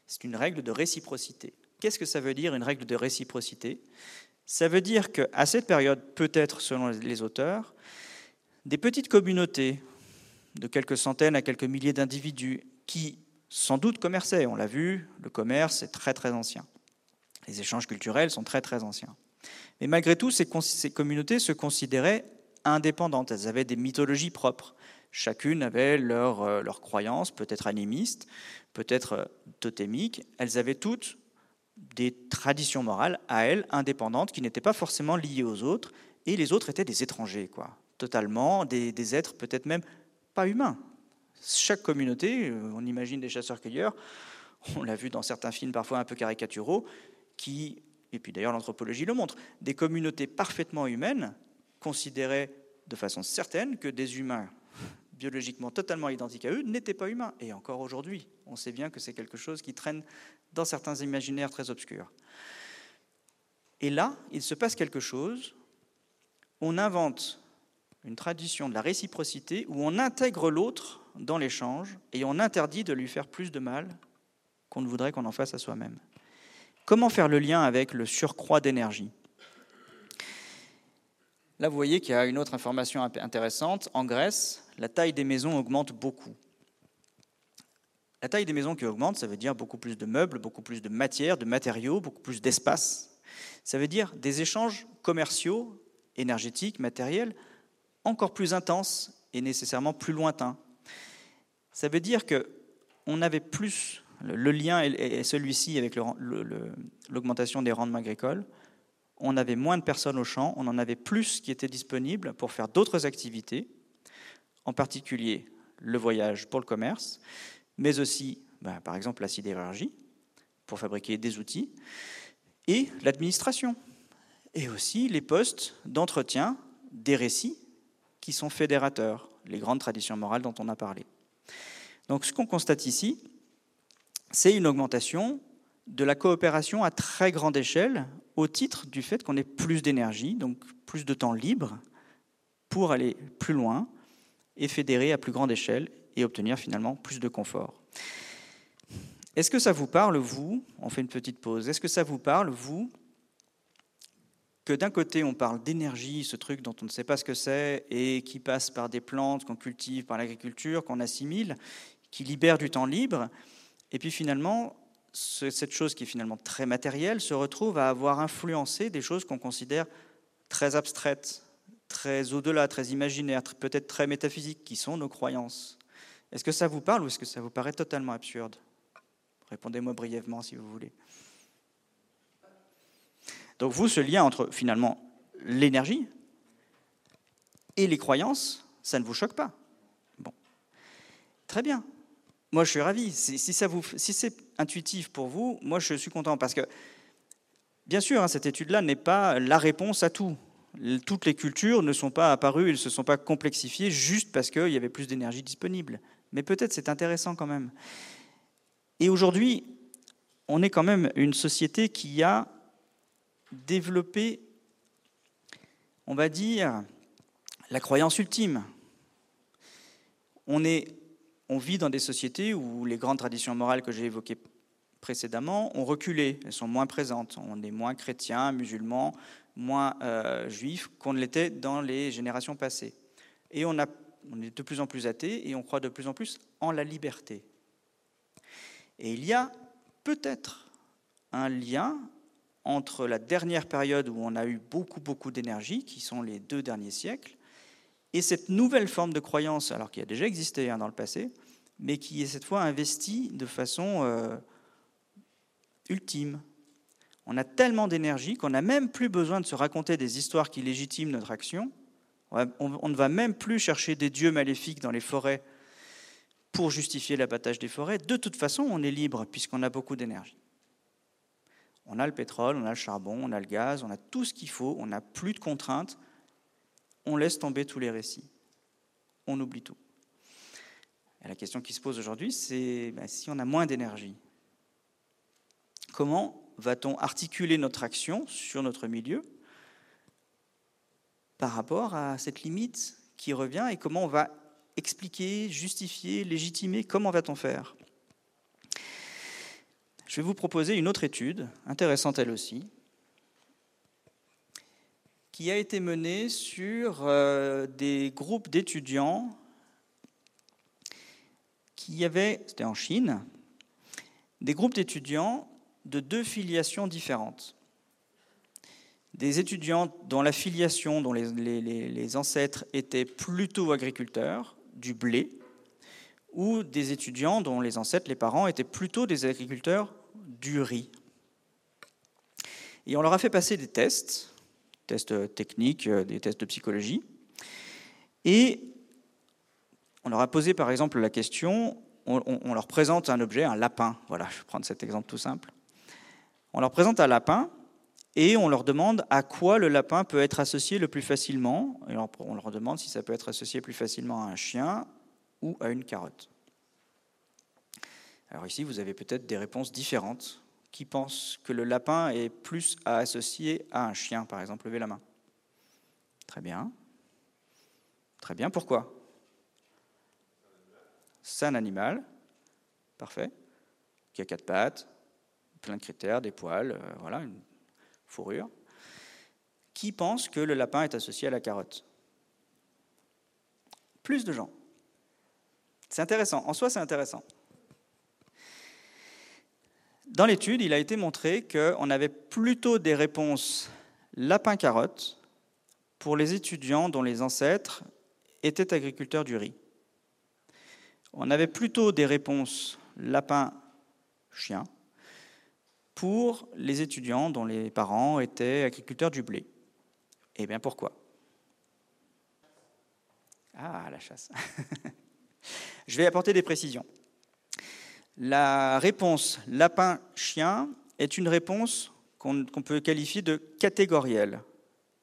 C'est une règle de réciprocité. Qu'est-ce que ça veut dire une règle de réciprocité? Ça veut dire qu'à cette période, peut-être selon les auteurs, des petites communautés de quelques centaines à quelques milliers d'individus qui sans doute commerçaient, on l'a vu, le commerce est très très ancien. Les échanges culturels sont très très anciens. Mais malgré tout, ces, communautés se considéraient indépendantes, elles avaient des mythologies propres. Chacune avait leur, euh, leur croyance, peut-être animiste, peut-être euh, totémique. Elles avaient toutes des traditions morales à elles, indépendantes, qui n'étaient pas forcément liées aux autres, et les autres étaient des étrangers, quoi, totalement, des, des êtres peut-être même pas humains. Chaque communauté, euh, on imagine des chasseurs-cueilleurs, on l'a vu dans certains films parfois un peu caricaturaux, qui, et puis d'ailleurs l'anthropologie le montre, des communautés parfaitement humaines considéraient de façon certaine que des humains biologiquement totalement identiques à eux n'étaient pas humains. Et encore aujourd'hui, on sait bien que c'est quelque chose qui traîne dans certains imaginaires très obscurs. Et là, il se passe quelque chose. On invente une tradition de la réciprocité où on intègre l'autre dans l'échange et on interdit de lui faire plus de mal qu'on ne voudrait qu'on en fasse à soi-même. Comment faire le lien avec le surcroît d'énergie? Là, vous voyez qu'il y a une autre information intéressante. En Grèce, la taille des maisons augmente beaucoup. La taille des maisons qui augmente, ça veut dire beaucoup plus de meubles, beaucoup plus de matières, de matériaux, beaucoup plus d'espace. Ça veut dire des échanges commerciaux, énergétiques, matériels, encore plus intenses et nécessairement plus lointains. Ça veut dire que on avait plus le lien est celui-ci avec l'augmentation des rendements agricoles on avait moins de personnes au champ, on en avait plus qui étaient disponibles pour faire d'autres activités, en particulier le voyage pour le commerce, mais aussi, ben, par exemple, la sidérurgie pour fabriquer des outils, et l'administration, et aussi les postes d'entretien des récits qui sont fédérateurs, les grandes traditions morales dont on a parlé. Donc ce qu'on constate ici, c'est une augmentation de la coopération à très grande échelle au titre du fait qu'on ait plus d'énergie, donc plus de temps libre pour aller plus loin et fédérer à plus grande échelle et obtenir finalement plus de confort. Est-ce que ça vous parle, vous? On fait une petite pause. Est-ce que ça vous parle, vous, que d'un côté on parle d'énergie, ce truc dont on ne sait pas ce que c'est, et qui passe par des plantes qu'on cultive, par l'agriculture, qu'on assimile, qui libère du temps libre, et puis finalement, cette chose qui est finalement très matérielle se retrouve à avoir influencé des choses qu'on considère très abstraites, très au-delà, très imaginaires, peut-être très métaphysiques, qui sont nos croyances. Est-ce que ça vous parle ou est-ce que ça vous paraît totalement absurde? Répondez-moi brièvement si vous voulez. Donc vous, ce lien entre finalement l'énergie et les croyances, ça ne vous choque pas? Bon, très bien. Moi, je suis ravi. Si, ça vous, si c'est intuitif pour vous, moi, je suis content parce que, bien sûr, hein, cette étude-là n'est pas la réponse à tout. Toutes les cultures ne sont pas apparues, elles ne se sont pas complexifiées juste parce qu'il y avait plus d'énergie disponible. Mais peut-être c'est intéressant quand même. Et aujourd'hui, on est quand même une société qui a développé, on va dire, la croyance ultime. On est on vit dans des sociétés où les grandes traditions morales que j'ai évoquées précédemment ont reculé, elles sont moins présentes. On est moins chrétiens, musulmans, moins euh, juifs qu'on ne l'était dans les générations passées. Et on, est de plus en plus athées et on croit de plus en plus en la liberté. Et il y a peut-être un lien entre la dernière période où on a eu beaucoup, beaucoup d'énergie, qui sont les deux derniers siècles, et cette nouvelle forme de croyance, alors qui a déjà existé hein, dans le passé, mais qui est cette fois investie de façon euh, ultime. On a tellement d'énergie qu'on n'a même plus besoin de se raconter des histoires qui légitiment notre action. On ne va même plus chercher des dieux maléfiques dans les forêts pour justifier l'abattage des forêts. De toute façon, on est libre puisqu'on a beaucoup d'énergie. On a le pétrole, on a le charbon, on a le gaz, on a tout ce qu'il faut, on n'a plus de contraintes on laisse tomber tous les récits. On oublie tout. La question qui se pose aujourd'hui, c'est ben, si on a moins d'énergie, comment va-t-on articuler notre action sur notre milieu par rapport à cette limite qui revient et comment on va expliquer, justifier, légitimer, comment va-t-on faire? Je vais vous proposer une autre étude, intéressante elle aussi, qui a été menée sur euh, des groupes d'étudiants qui avaient, c'était en Chine, des groupes d'étudiants de deux filiations différentes. Des étudiants dont la filiation, dont les, les ancêtres étaient plutôt agriculteurs, du blé, ou des étudiants dont les ancêtres, les parents, étaient plutôt des agriculteurs du riz. Et on leur a fait passer des tests tests techniques, euh, des tests de psychologie. Et on leur a posé par exemple la question, on, leur présente un objet, un lapin, voilà, je vais prendre cet exemple tout simple. On leur présente un lapin et on leur demande à quoi le lapin peut être associé le plus facilement. Et on leur demande si ça peut être associé plus facilement à un chien ou à une carotte. Alors ici, vous avez peut-être des réponses différentes qui pense que le lapin est plus à associer à un chien, par exemple Levez la main? Très bien. Très bien, pourquoi? C'est un animal, parfait, qui a quatre pattes, plein de critères, des poils, euh, voilà, une fourrure. Qui pense que le lapin est associé à la carotte Plus de gens. C'est intéressant, en soi c'est intéressant. Dans l'étude, il a été montré qu'on avait plutôt des réponses lapin-carotte pour les étudiants dont les ancêtres étaient agriculteurs du riz. On avait plutôt des réponses lapin-chien pour les étudiants dont les parents étaient agriculteurs du blé. Eh bien pourquoi? Ah, la chasse. Je vais apporter des précisions. La réponse lapin-chien est une réponse qu'on peut qualifier de catégorielle.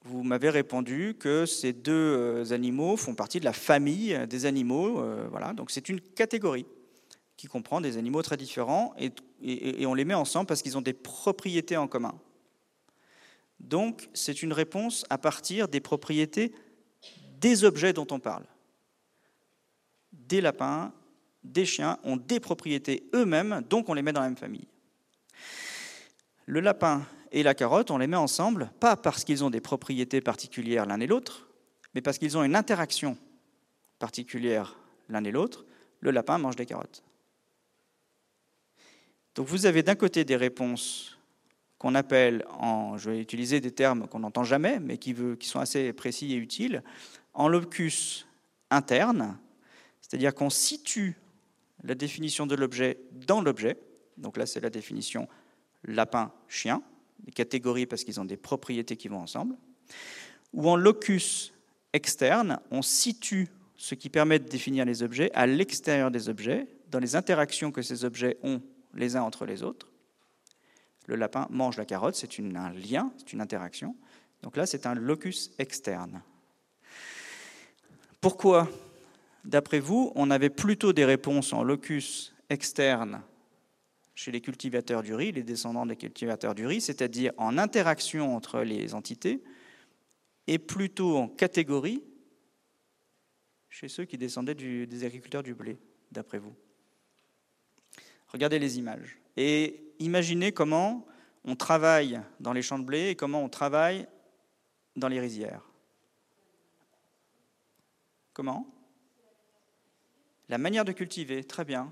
Vous m'avez répondu que ces deux euh, animaux font partie de la famille des animaux. Euh, voilà, donc c'est une catégorie qui comprend des animaux très différents et, et on les met ensemble parce qu'ils ont des propriétés en commun. Donc c'est une réponse à partir des propriétés des objets dont on parle. Des lapins, des chiens ont des propriétés eux-mêmes, donc on les met dans la même famille. Le lapin et la carotte, on les met ensemble, pas parce qu'ils ont des propriétés particulières l'un et l'autre, mais parce qu'ils ont une interaction particulière l'un et l'autre. Le lapin mange des carottes. Donc vous avez d'un côté des réponses qu'on appelle, en, je vais utiliser des termes qu'on n'entend jamais, mais qui, qui sont assez précis et utiles, en locus interne, c'est-à-dire qu'on situe la définition de l'objet dans l'objet. Donc là, c'est la définition lapin-chien, des catégories parce qu'ils ont des propriétés qui vont ensemble. Ou en locus externe, on situe ce qui permet de définir les objets à l'extérieur des objets, dans les interactions que ces objets ont les uns entre les autres. Le lapin mange la carotte, c'est un lien, c'est une interaction. Donc là, c'est un locus externe. Pourquoi, d'après vous, on avait plutôt des réponses en locus externe chez les cultivateurs du riz, les descendants des cultivateurs du riz, c'est-à-dire en interaction entre les entités, et plutôt en catégorie chez ceux qui descendaient des agriculteurs du blé, d'après vous. Regardez les images et imaginez comment on travaille dans les champs de blé et comment on travaille dans les rizières. Comment? La manière de cultiver, très bien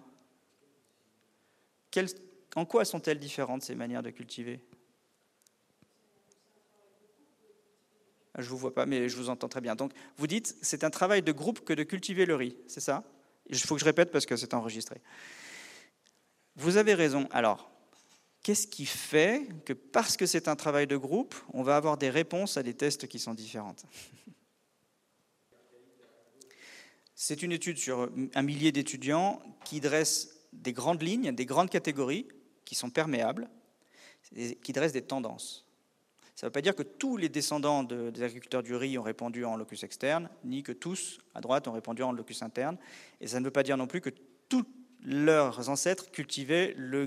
en quoi sont-elles différentes, ces manières de cultiver? Ah, Je ne vous vois pas, mais je vous entends très bien. Vous dites, c'est un travail de groupe que de cultiver le riz, c'est ça? Il faut que je répète parce que c'est enregistré. Vous avez raison. Alors, qu'est-ce qui fait que parce que c'est un travail de groupe, on va avoir des réponses à des tests qui sont différentes? C'est une étude sur un millier d'étudiants qui dresse des grandes lignes, des grandes catégories qui sont perméables, qui dressent des tendances. Ça ne veut pas dire que tous les descendants des agriculteurs du riz ont répondu en locus externe, ni que tous, à droite, ont répondu en locus interne. Et ça ne veut pas dire non plus que tous leurs ancêtres cultivaient le,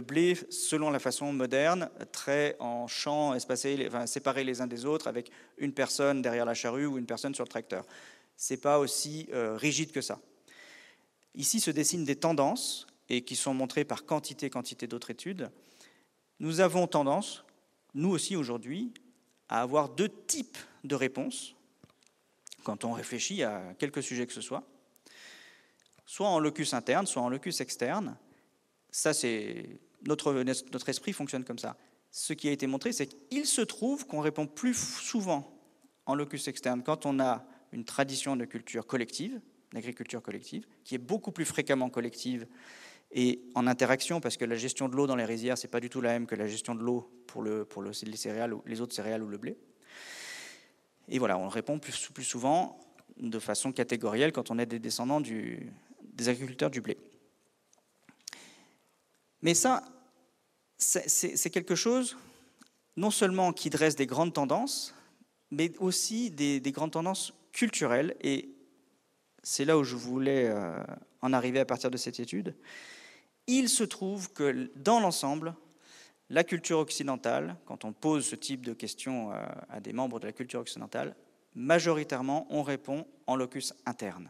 blé selon la façon moderne, très en champs espacés, séparés les uns des autres, avec une personne derrière la charrue ou une personne sur le tracteur. Ce n'est pas aussi euh, rigide que ça. Ici se dessinent des tendances, et qui sont montrées par quantité, quantité d'autres études. Nous avons tendance, nous aussi aujourd'hui, à avoir deux types de réponses quand on réfléchit à quelque sujet que ce soit, soit en locus interne, soit en locus externe. Ça, c'est notre, notre esprit fonctionne comme ça. Ce qui a été montré, c'est qu'il se trouve qu'on répond plus souvent en locus externe quand on a une tradition de culture collective, l'agriculture collective, qui est beaucoup plus fréquemment collective et en interaction, parce que la gestion de l'eau dans les rizières, c'est pas du tout la même que la gestion de l'eau pour, le, les céréales, les autres céréales ou le blé. Et voilà, on répond plus, souvent de façon catégorielle quand on est des descendants des agriculteurs du blé. Mais ça, c'est quelque chose non seulement qui dresse des grandes tendances, mais aussi des, des grandes tendances culturelles et c'est là où je voulais euh, en arriver à partir de cette étude, il se trouve que dans l'ensemble, la culture occidentale, quand on pose ce type de questions euh, à des membres de la culture occidentale, majoritairement, on répond en locus interne.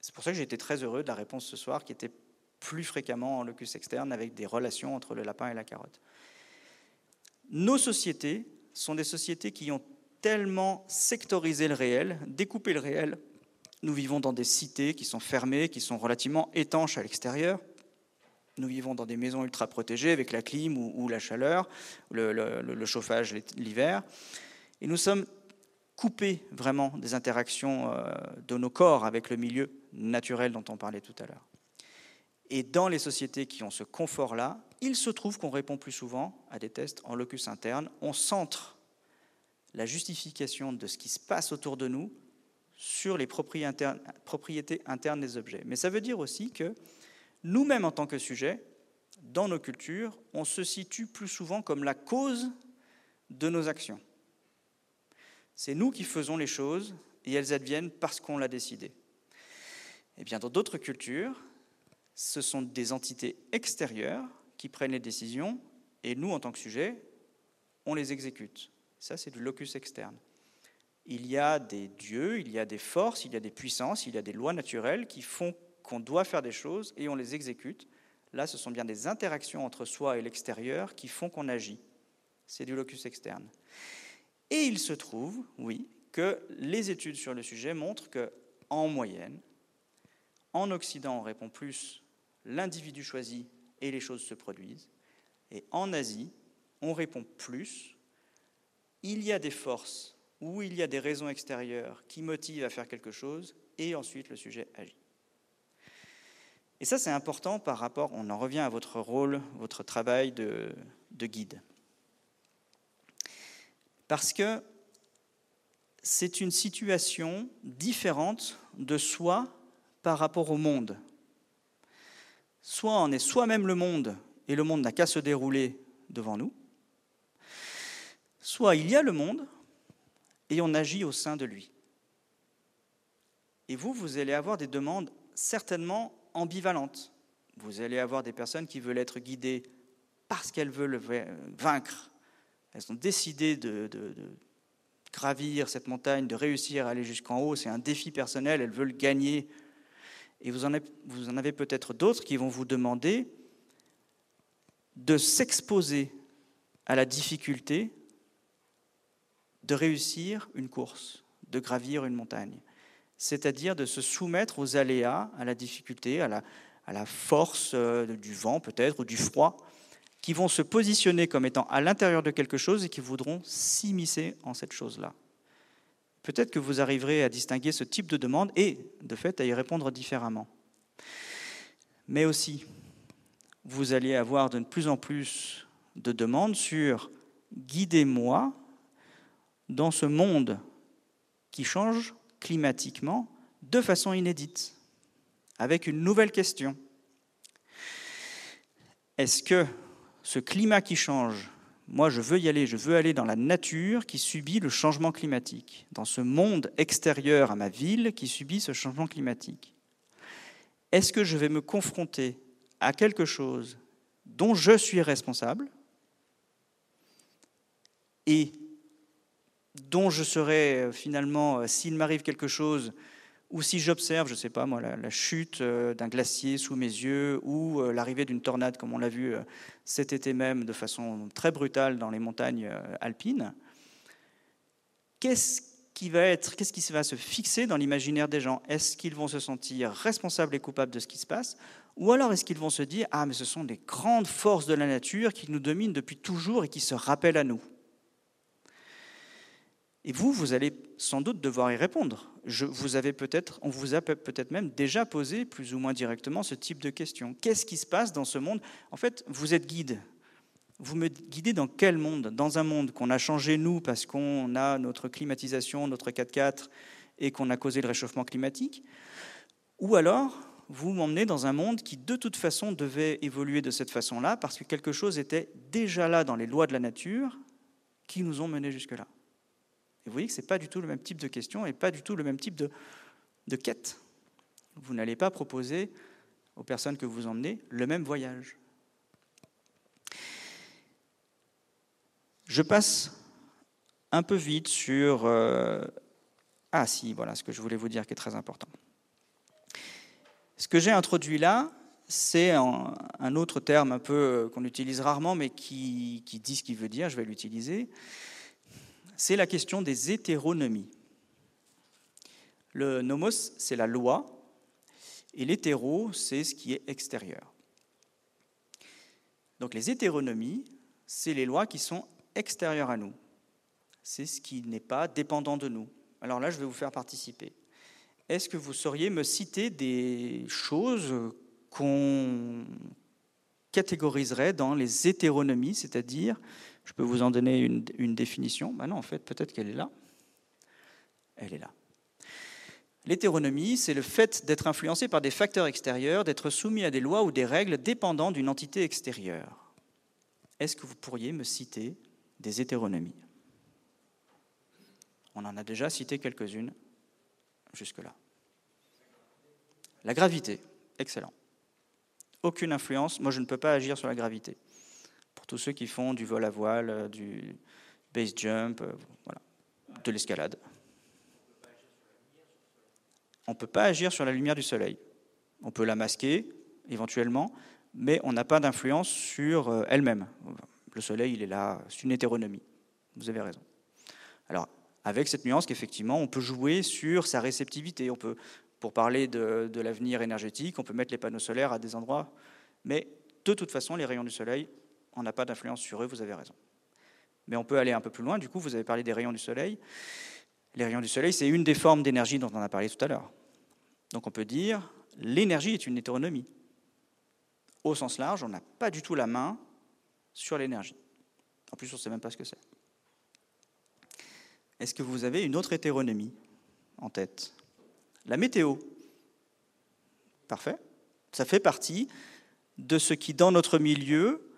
C'est pour ça que j'ai été très heureux de la réponse ce soir, qui était plus fréquemment en locus externe, avec des relations entre le lapin et la carotte. Nos sociétés sont des sociétés qui ont tellement sectorisé le réel, découpé le réel nous vivons dans des cités qui sont fermées, qui sont relativement étanches à l'extérieur. Nous vivons dans des maisons ultra protégées avec la clim ou, la chaleur, le, chauffage l'hiver. Et nous sommes coupés vraiment des interactions euh, de nos corps avec le milieu naturel dont on parlait tout à l'heure. Et dans les sociétés qui ont ce confort-là, il se trouve qu'on répond plus souvent à des tests en locus interne. On centre la justification de ce qui se passe autour de nous sur les propriétés internes des objets. Mais ça veut dire aussi que nous-mêmes, en tant que sujet, dans nos cultures, on se situe plus souvent comme la cause de nos actions. C'est nous qui faisons les choses et elles adviennent parce qu'on l'a décidé. Eh bien, dans d'autres cultures, ce sont des entités extérieures qui prennent les décisions et nous, en tant que sujet, on les exécute. Ça, c'est du locus externe. Il y a des dieux, il y a des forces, il y a des puissances, il y a des lois naturelles qui font qu'on doit faire des choses et on les exécute. Là, ce sont bien des interactions entre soi et l'extérieur qui font qu'on agit. C'est du locus externe. Et il se trouve, oui, que les études sur le sujet montrent que, en moyenne, en Occident, on répond plus l'individu choisit et les choses se produisent. Et en Asie, on répond plus il y a des forces ou il y a des raisons extérieures qui motivent à faire quelque chose et ensuite le sujet agit. Et ça, c'est important par rapport, on en revient à votre rôle, votre travail de, de guide. Parce que c'est une situation différente de soi par rapport au monde. Soit on est soi-même le monde et le monde n'a qu'à se dérouler devant nous, soit il y a le monde et on agit au sein de lui. Et vous, vous allez avoir des demandes certainement ambivalentes. Vous allez avoir des personnes qui veulent être guidées parce qu'elles veulent vaincre. Elles ont décidé de, gravir cette montagne, de réussir à aller jusqu'en haut. C'est un défi personnel, elles veulent gagner. Et vous en avez peut-être d'autres qui vont vous demander de s'exposer à la difficulté de réussir une course, de gravir une montagne, c'est-à-dire de se soumettre aux aléas, à la difficulté, à la, force euh, du vent peut-être, ou du froid, qui vont se positionner comme étant à l'intérieur de quelque chose et qui voudront s'immiscer en cette chose-là. Peut-être que vous arriverez à distinguer ce type de demande et, de fait, à y répondre différemment. Mais aussi, vous allez avoir de plus en plus de demandes sur guidez-moi dans ce monde qui change climatiquement de façon inédite, avec une nouvelle question. Est-ce que ce climat qui change, moi je veux y aller, je veux aller dans la nature qui subit le changement climatique, dans ce monde extérieur à ma ville qui subit ce changement climatique? Est-ce que je vais me confronter à quelque chose dont je suis responsable et dont je serai euh, finalement, euh, s'il m'arrive quelque chose, ou si j'observe, je ne sais pas moi, la, chute euh, d'un glacier sous mes yeux, ou l'arrivée d'une tornade, comme on l'a vu cet été même de façon très brutale dans les montagnes alpines, qu'est-ce qui va être, qu'est-ce qui va se fixer dans l'imaginaire des gens? Est-ce qu'ils vont se sentir responsables et coupables de ce qui se passe? Ou alors est-ce qu'ils vont se dire Ah, mais ce sont des grandes forces de la nature qui nous dominent depuis toujours et qui se rappellent à nous? Et vous, vous allez sans doute devoir y répondre. Vous avez peut-être, on vous a peut-être même déjà posé plus ou moins directement ce type de question. Qu'est-ce qui se passe dans ce monde? En fait, vous êtes guide. Vous me guidez dans quel monde? Dans un monde qu'on a changé nous parce qu'on a notre climatisation, notre 4x4 et qu'on a causé le réchauffement climatique? Ou alors, vous m'emmenez dans un monde qui de toute façon devait évoluer de cette façon-là parce que quelque chose était déjà là dans les lois de la nature qui nous ont menés jusque-là. Et vous voyez que ce n'est pas du tout le même type de question et pas du tout le même type de, de quête. Vous n'allez pas proposer aux personnes que vous emmenez le même voyage. Je passe un peu vite sur... Euh, ah si, voilà ce que je voulais vous dire qui est très important. Ce que j'ai introduit là, c'est un, autre terme un peu euh, qu'on utilise rarement, mais qui, qui dit ce qu'il veut dire, je vais l'utiliser c'est la question des hétéronomies. Le nomos, c'est la loi, et l'hétéro, c'est ce qui est extérieur. Donc les hétéronomies, c'est les lois qui sont extérieures à nous. C'est ce qui n'est pas dépendant de nous. Alors là, je vais vous faire participer. Est-ce que vous sauriez me citer des choses qu'on catégoriserait dans les hétéronomies, c'est-à-dire je peux vous en donner une, définition. Ben non, en fait, peut-être qu'elle est là. Elle est là. L'hétéronomie, c'est le fait d'être influencé par des facteurs extérieurs, d'être soumis à des lois ou des règles dépendant d'une entité extérieure. Est-ce que vous pourriez me citer des hétéronomies? On en a déjà cité quelques-unes jusque-là. La gravité, excellent. Aucune influence, moi je ne peux pas agir sur la gravité. Tous ceux qui font du vol à voile, euh, du base jump, euh, voilà, de l'escalade. On ne peut pas agir sur la lumière du soleil. On peut la masquer, éventuellement, mais on n'a pas d'influence sur euh, elle-même. Le soleil, il est là, c'est une hétéronomie. Vous avez raison. Alors, avec cette nuance qu'effectivement, on peut jouer sur sa réceptivité. On peut, pour parler de, de l'avenir énergétique, on peut mettre les panneaux solaires à des endroits, mais de toute façon, les rayons du soleil, on n'a pas d'influence sur eux, vous avez raison. Mais on peut aller un peu plus loin, du coup, vous avez parlé des rayons du soleil. Les rayons du soleil, c'est une des formes d'énergie dont on a parlé tout à l'heure. Donc on peut dire, l'énergie est une hétéronomie. Au sens large, on n'a pas du tout la main sur l'énergie. En plus, on ne sait même pas ce que c'est. Est-ce que vous avez une autre hétéronomie en tête? La météo. Parfait. Ça fait partie de ce qui, dans notre milieu,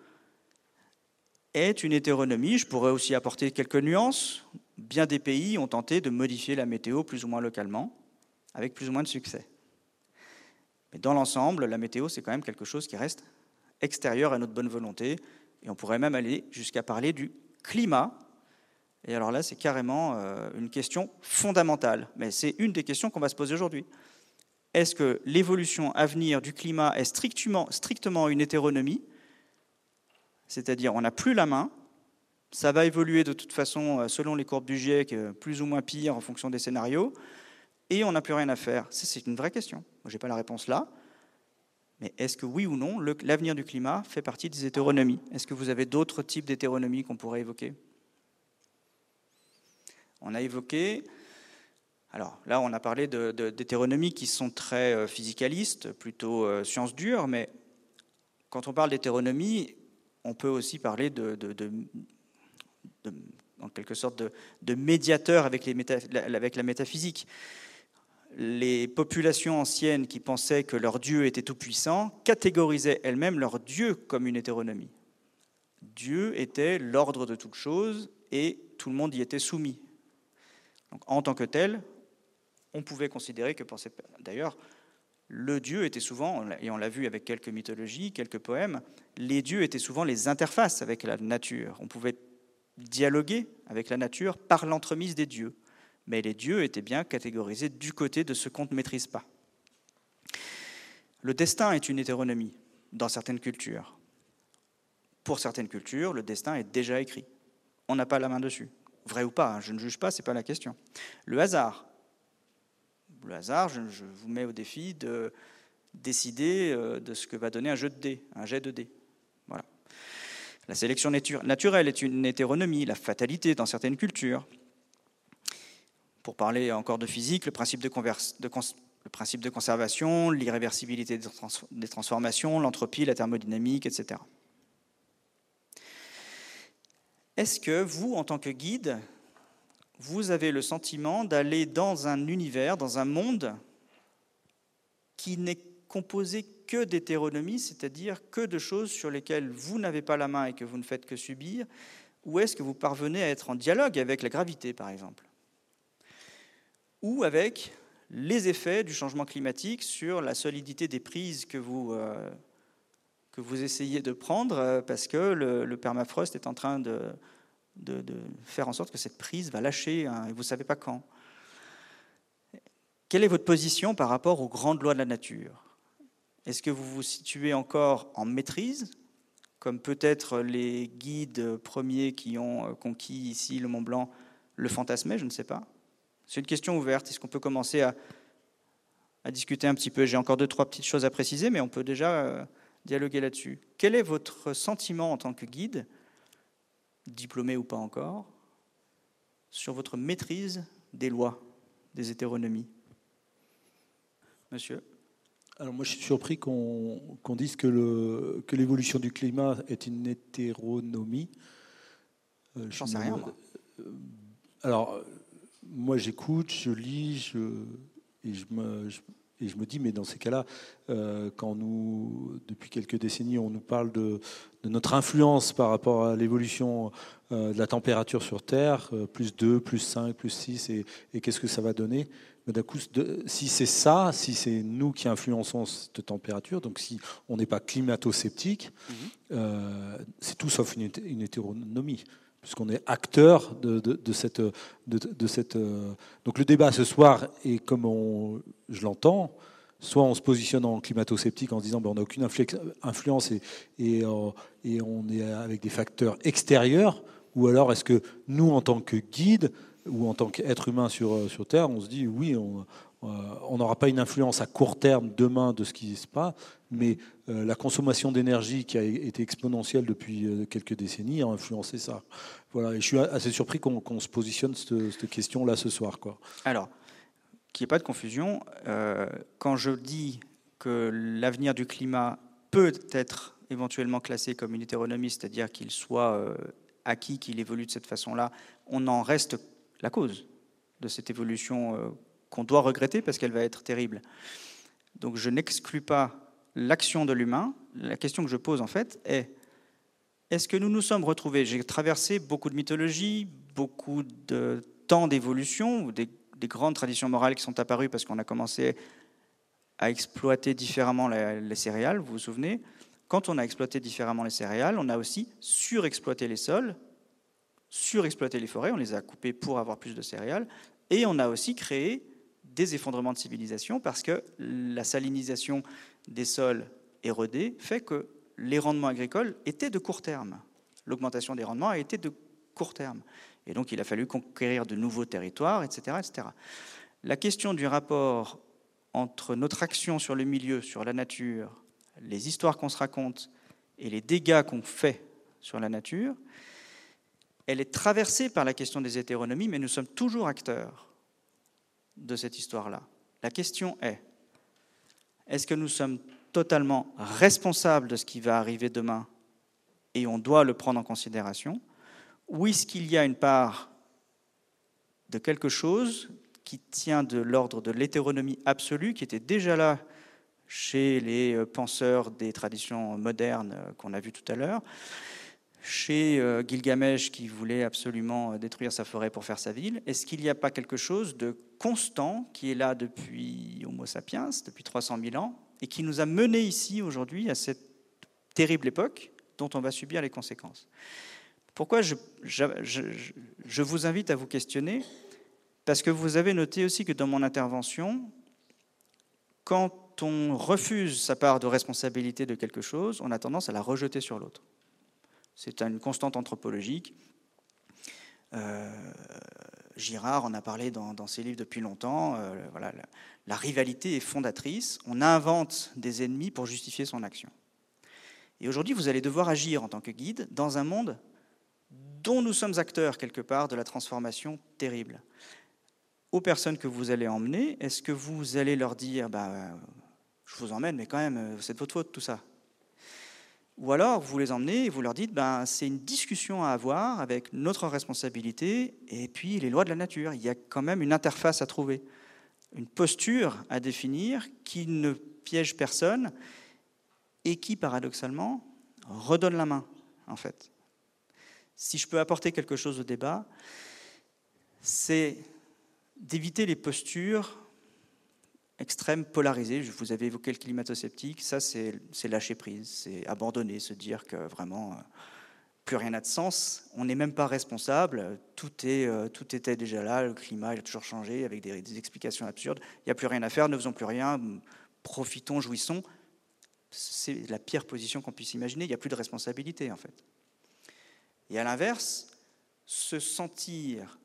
est une hétéronomie. Je pourrais aussi apporter quelques nuances. Bien des pays ont tenté de modifier la météo plus ou moins localement, avec plus ou moins de succès. Mais dans l'ensemble, la météo, c'est quand même quelque chose qui reste extérieur à notre bonne volonté. Et on pourrait même aller jusqu'à parler du climat. Et alors là, c'est carrément euh, une question fondamentale. Mais c'est une des questions qu'on va se poser aujourd'hui. Est-ce que l'évolution à venir du climat est strictement, strictement une hétéronomie? C'est-à-dire, on n'a plus la main, ça va évoluer de toute façon euh, selon les courbes du GIEC, euh, plus ou moins pire en fonction des scénarios, et on n'a plus rien à faire. C'est une vraie question. Je n'ai pas la réponse là. Mais est-ce que oui ou non, l'avenir du climat fait partie des hétéronomies? Est-ce que vous avez d'autres types d'hétéronomies qu'on pourrait évoquer? On a évoqué, alors là on a parlé d'hétéronomies qui sont très euh, physicalistes, plutôt sciences dures, mais quand on parle d'hétéronomie, on peut aussi parler de, en quelque sorte de, médiateur avec, la métaphysique. Les populations anciennes qui pensaient que leur Dieu était tout-puissant catégorisaient elles-mêmes leur Dieu comme une hétéronomie. Dieu était l'ordre de toute chose et tout le monde y était soumis. en tant que tel, on pouvait considérer que, d'ailleurs, le Dieu était souvent, et on l'a vu avec quelques mythologies, quelques poèmes, les dieux étaient souvent les interfaces avec la nature. On pouvait dialoguer avec la nature par l'entremise des dieux. Mais les dieux étaient bien catégorisés du côté de ce qu'on ne maîtrise pas. Le destin est une hétéronomie dans certaines cultures. Pour certaines cultures, le destin est déjà écrit. On n'a pas la main dessus. Vrai ou pas, hein, je ne juge pas, ce n'est pas la question. Le hasard. Le hasard, je, vous mets au défi de décider euh, de ce que va donner un jeu de dés, un jet de dés. La sélection naturelle est une hétéronomie, la fatalité dans certaines cultures. Pour parler encore de physique, le principe de conservation, l'irréversibilité des transformations, l'entropie, la thermodynamique, etc. Est-ce que vous, en tant que guide, vous avez le sentiment d'aller dans un univers, dans un monde qui n'est composé que d'hétéronomie, c'est-à-dire que de choses sur lesquelles vous n'avez pas la main et que vous ne faites que subir, ou est-ce que vous parvenez à être en dialogue avec la gravité, par exemple Ou avec les effets du changement climatique sur la solidité des prises que vous, euh, que vous essayez de prendre, euh, parce que le, permafrost est en train de, de, faire en sorte que cette prise va lâcher, et vous ne savez pas quand. Quelle est votre position par rapport aux grandes lois de la nature? Est-ce que vous vous situez encore en maîtrise, comme peut-être les guides premiers qui ont euh, conquis ici le Mont Blanc le fantasmaient, je ne sais pas C'est une question ouverte. Est-ce qu'on peut commencer à, discuter un petit peu? J'ai encore deux, trois petites choses à préciser, mais on peut déjà euh, dialoguer là-dessus. Quel est votre sentiment en tant que guide, diplômé ou pas encore, sur votre maîtrise des lois, des hétéronomies Monsieur alors moi, je suis surpris qu'on dise que l'évolution du climat est une hétéronomie. Euh, J'en sais rien. Alors, moi, j'écoute, je lis, je, je me, et je me dis, mais dans ces cas-là, euh, quand nous, depuis quelques décennies, on nous parle de, notre influence par rapport à l'évolution euh, de la température sur Terre, euh, plus 2, plus 5, plus 6, et, qu'est-ce que ça va donner? D'un coup, si c'est ça, si c'est nous qui influençons cette température, donc si on n'est pas climato-sceptique, mhm. c'est tout sauf une, une hétéronomie puisqu'on est acteur de, cette, cette. Donc le débat ce soir est comme je l'entends, soit on se positionne en climato-sceptique en disant ben, on n'a aucune influence et, euh, et, on est avec des facteurs extérieurs, ou alors est-ce que nous, en tant que guide ou en tant qu'être humain sur, euh, sur Terre, on se dit oui, euh, on n'aura pas une influence à court terme demain de ce qui se passe, mais euh, la consommation d'énergie qui a été exponentielle depuis euh, quelques décennies a influencé ça. Voilà, et je suis assez surpris qu'on se positionne cette, cette question-là ce soir. Quoi. Alors, qu'il n'y ait pas de confusion, quand je dis que l'avenir du climat peut être éventuellement classé comme une hétéronomie, c'est-à-dire qu'il soit acquis, qu'il évolue de cette façon-là, on en reste la cause de cette évolution qu'on doit regretter parce qu'elle va être terrible. Donc je n'exclus pas l'action de l'humain. La question que je pose en fait est est-ce que nous nous sommes retrouvés? J'ai traversé beaucoup de mythologies, beaucoup de temps d'évolution, des, des grandes traditions morales qui sont apparues parce qu'on a commencé à exploiter différemment les céréales, vous vous souvenez? Quand on a exploité différemment les céréales, on a aussi surexploité les sols, surexploité les forêts, on les a coupés pour avoir plus de céréales, et on a aussi créé des effondrements de civilisation parce que la salinisation des sols érodés fait que les rendements agricoles étaient de court terme. L'augmentation des rendements a été de court terme. Et donc il a fallu conquérir de nouveaux territoires, etc. etc. La question du rapport entre notre action sur le milieu, sur la nature, les histoires qu'on se raconte et les dégâts qu'on fait sur la nature, elle est traversée par la question des hétéronomies, mais nous sommes toujours acteurs de cette histoire-là. La question est, est-ce que nous sommes totalement responsables de ce qui va arriver demain et on doit le prendre en considération Ou est-ce qu'il y a une part de quelque chose qui tient de l'ordre de l'hétéronomie absolue, qui était déjà là chez les penseurs des traditions modernes qu'on a vues tout à l'heure, chez euh, Gilgamesh qui voulait absolument euh, détruire sa forêt pour faire sa ville. Est-ce qu'il n'y a pas quelque chose de constant qui est là depuis Homo sapiens, depuis 300 000 ans, et qui nous a menés ici aujourd'hui à cette terrible époque dont on va subir les conséquences? Pourquoi je, je vous invite à vous questionner? Parce que vous avez noté aussi que dans mon intervention, quand on refuse sa part de responsabilité de quelque chose, on a tendance à la rejeter sur l'autre. C'est une constante anthropologique. Euh, Girard en a parlé dans, ses livres depuis longtemps. Euh, voilà, la, rivalité est fondatrice. On invente des ennemis pour justifier son action. Et aujourd'hui, vous allez devoir agir en tant que guide dans un monde dont nous sommes acteurs quelque part de la transformation terrible. Aux personnes que vous allez emmener, est-ce que vous allez leur dire, bah, je vous emmène, mais quand même, c'est de votre faute tout ça? Ou alors, vous les emmenez et vous leur dites, ben, c'est une discussion à avoir avec notre responsabilité et puis les lois de la nature. Il y a quand même une interface à trouver, une posture à définir qui ne piège personne et qui, paradoxalement, redonne la main, en fait. Si je peux apporter quelque chose au débat, c'est d'éviter les postures extrême polarisé. Vous avez évoqué le climato-sceptique. Ça, c'est lâcher prise, c'est abandonner, se dire que vraiment euh, plus rien n'a de sens. On n'est même pas responsable. Tout, est, euh, tout était déjà là. Le climat il a toujours changé avec des explications absurdes. Il n'y a plus rien à faire. Ne faisons plus rien. Profitons, jouissons. C'est la pire position qu'on puisse imaginer. Il n'y a plus de responsabilité, en fait. Et à l'inverse, se sentir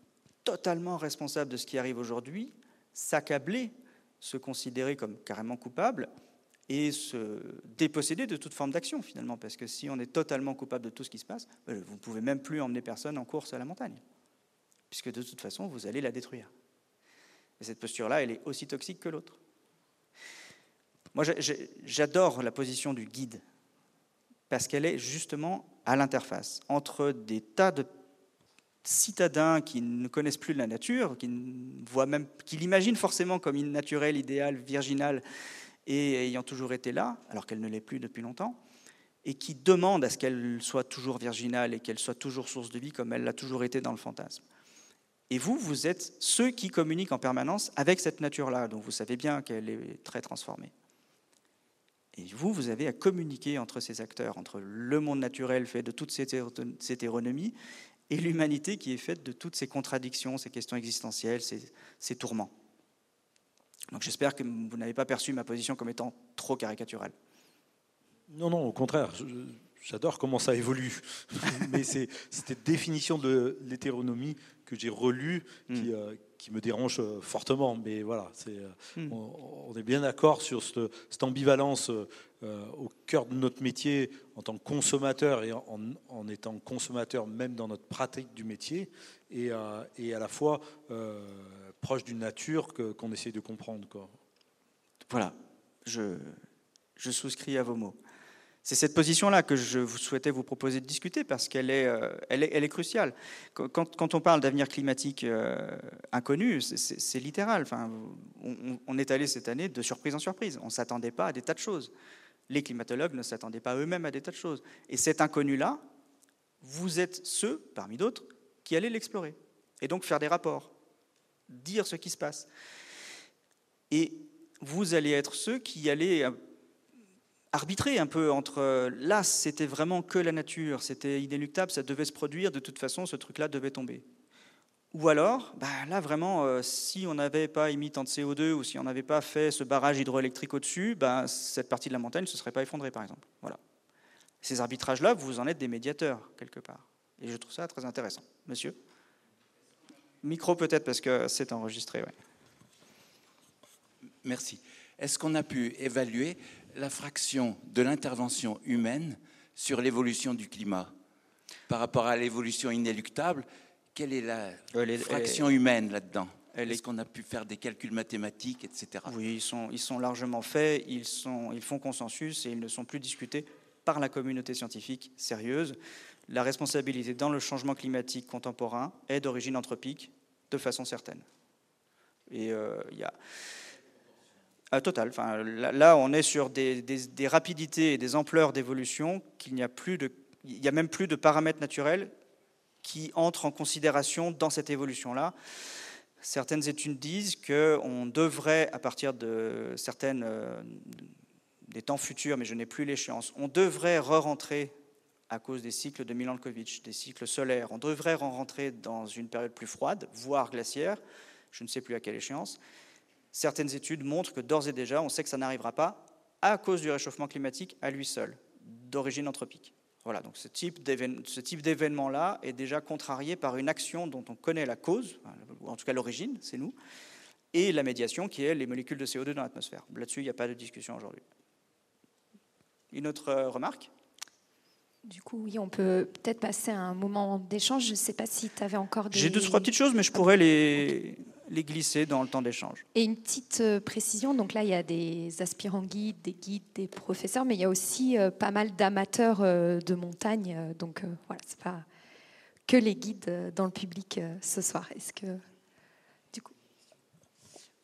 totalement responsable de ce qui arrive aujourd'hui, s'accabler se considérer comme carrément coupable et se déposséder de toute forme d'action finalement, parce que si on est totalement coupable de tout ce qui se passe, ben, vous ne pouvez même plus emmener personne en course à la montagne, puisque de toute façon, vous allez la détruire. Et cette posture-là, elle est aussi toxique que l'autre. Moi, j'adore la position du guide, parce qu'elle est justement à l'interface entre des tas de citadins qui ne connaissent plus la nature, qui, voient même, qui l'imaginent forcément comme une naturelle, idéale, virginale, et ayant toujours été là, alors qu'elle ne l'est plus depuis longtemps, et qui demandent à ce qu'elle soit toujours virginale et qu'elle soit toujours source de vie comme elle l'a toujours été dans le fantasme. Et vous, vous êtes ceux qui communiquent en permanence avec cette nature-là, dont vous savez bien qu'elle est très transformée. Et vous, vous avez à communiquer entre ces acteurs, entre le monde naturel fait de toute cette hétéronomie et l'humanité qui est faite de toutes ces contradictions, ces questions existentielles, ces, tourments. Donc j'espère que vous n'avez pas perçu ma position comme étant trop caricaturale. Non, non, au contraire. J'adore comment ça évolue. Mais cette définition de l'hétéronomie que j'ai relue qui, hmm. euh, qui, me dérange euh, fortement. Mais voilà, c'est euh, hmm. on, est bien d'accord sur cette, cette ambivalence au cœur de notre métier en tant que consommateur et en, en étant consommateur même dans notre pratique du métier et, et à la fois proche d'une nature qu'on essaie de comprendre. Quoi. Voilà, je, je souscris à vos mots. C'est cette position-là que je souhaitais vous proposer de discuter parce qu'elle est, euh, cruciale. Quand, on parle d'avenir climatique euh, inconnu, c'est littéral. On, est allé cette année de surprise en surprise. On ne s'attendait pas à des tas de choses. Les climatologues ne s'attendaient pas eux-mêmes à des tas de choses. Et cet inconnu-là, vous êtes ceux, parmi d'autres, qui allez l'explorer. Et donc faire des rapports, dire ce qui se passe. Et vous allez être ceux qui allez arbitrer un peu entre là, c'était vraiment que la nature, c'était inéluctable, ça devait se produire, de toute façon, ce truc-là devait tomber. Ou alors, bah, là vraiment, euh, si on n'avait pas émis tant de CO2 ou si on n'avait pas fait ce barrage hydroélectrique au-dessus, bah, cette partie de la montagne ne se serait pas effondrée, par exemple. Voilà. Ces arbitrages-là, vous en êtes des médiateurs, quelque part. Et je trouve ça très intéressant. Monsieur? Micro peut-être, parce que c'est enregistré. Ouais. Merci. Est-ce qu'on a pu évaluer la fraction de l'intervention humaine sur l'évolution du climat par rapport à l'évolution inéluctable Quelle est la fraction humaine là-dedans? Est-ce qu'on a pu faire des calculs mathématiques, etc. Oui, ils sont, ils sont largement faits, ils, sont, ils font consensus et ils ne sont plus discutés par la communauté scientifique sérieuse. La responsabilité dans le changement climatique contemporain est d'origine anthropique de façon certaine. Et euh, il y a Enfin, là, on est sur des, rapidités et des ampleurs d'évolution qu'il n'y a plus de, il a même plus de paramètres naturels qui entrent en considération dans cette évolution-là. Certaines études disent qu'on devrait, à partir de certaines euh, des temps futurs, mais je n'ai plus l'échéance, on devrait re-rentrer à cause des cycles de Milankovitch, des cycles solaires, on devrait re-rentrer dans une période plus froide, voire glaciaire, je ne sais plus à quelle échéance certaines études montrent que d'ores et déjà, on sait que ça n'arrivera pas à cause du réchauffement climatique à lui seul, d'origine anthropique. Voilà, donc ce type d'événement-là est déjà contrarié par une action dont on connaît la cause, ou en tout cas l'origine, c'est nous, et la médiation qui est les molécules de CO2 dans l'atmosphère. Là-dessus, il n'y a pas de discussion aujourd'hui. Une autre euh, remarque? Du coup, oui, on peut peut-être passer à un moment d'échange. Je ne sais pas si tu avais encore des... J'ai deux, trois petites choses, mais je pourrais les, les glisser dans le temps d'échange. Et une petite euh, précision, donc là il y a des aspirants guides, des guides, des professeurs, mais il y a aussi euh, pas mal d'amateurs euh, de montagne, donc voilà, c'est pas que les guides dans le public ce soir. Est-ce que du coup?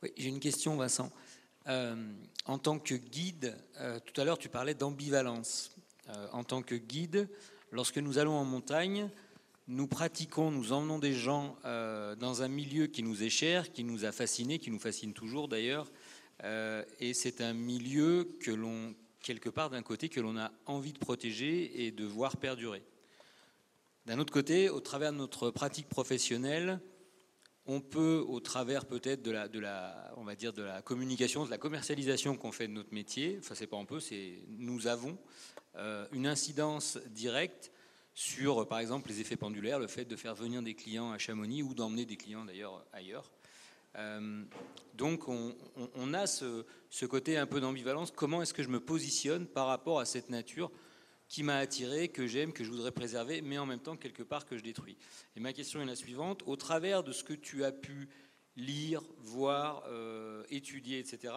Oui, j'ai une question, Vincent. en tant que guide, tout à l'heure tu parlais d'ambivalence. en tant que guide, lorsque nous allons en montagne, nous pratiquons, nous emmenons des gens euh, dans un milieu qui nous est cher, qui nous a fascinés, qui nous fascine toujours d'ailleurs. Euh, et c'est un milieu que l'on, quelque part d'un côté, que l'on a envie de protéger et de voir perdurer. D'un autre côté, au travers de notre pratique professionnelle, on peut, au travers peut-être de la, on va dire de la communication, de la commercialisation qu'on fait de notre métier, enfin c'est pas un peu, c'est nous avons euh, une incidence directe sur, par exemple, les effets pendulaires, le fait de faire venir des clients à Chamonix ou d'emmener des clients d'ailleurs ailleurs. Euh, donc on, a ce, côté un peu d'ambivalence. Comment est-ce que je me positionne par rapport à cette nature qui m'a attiré, que j'aime, que je voudrais préserver, mais en même temps quelque part que je détruis? Et ma question est la suivante. Au travers de ce que tu as pu lire, voir, euh, étudier, etc.,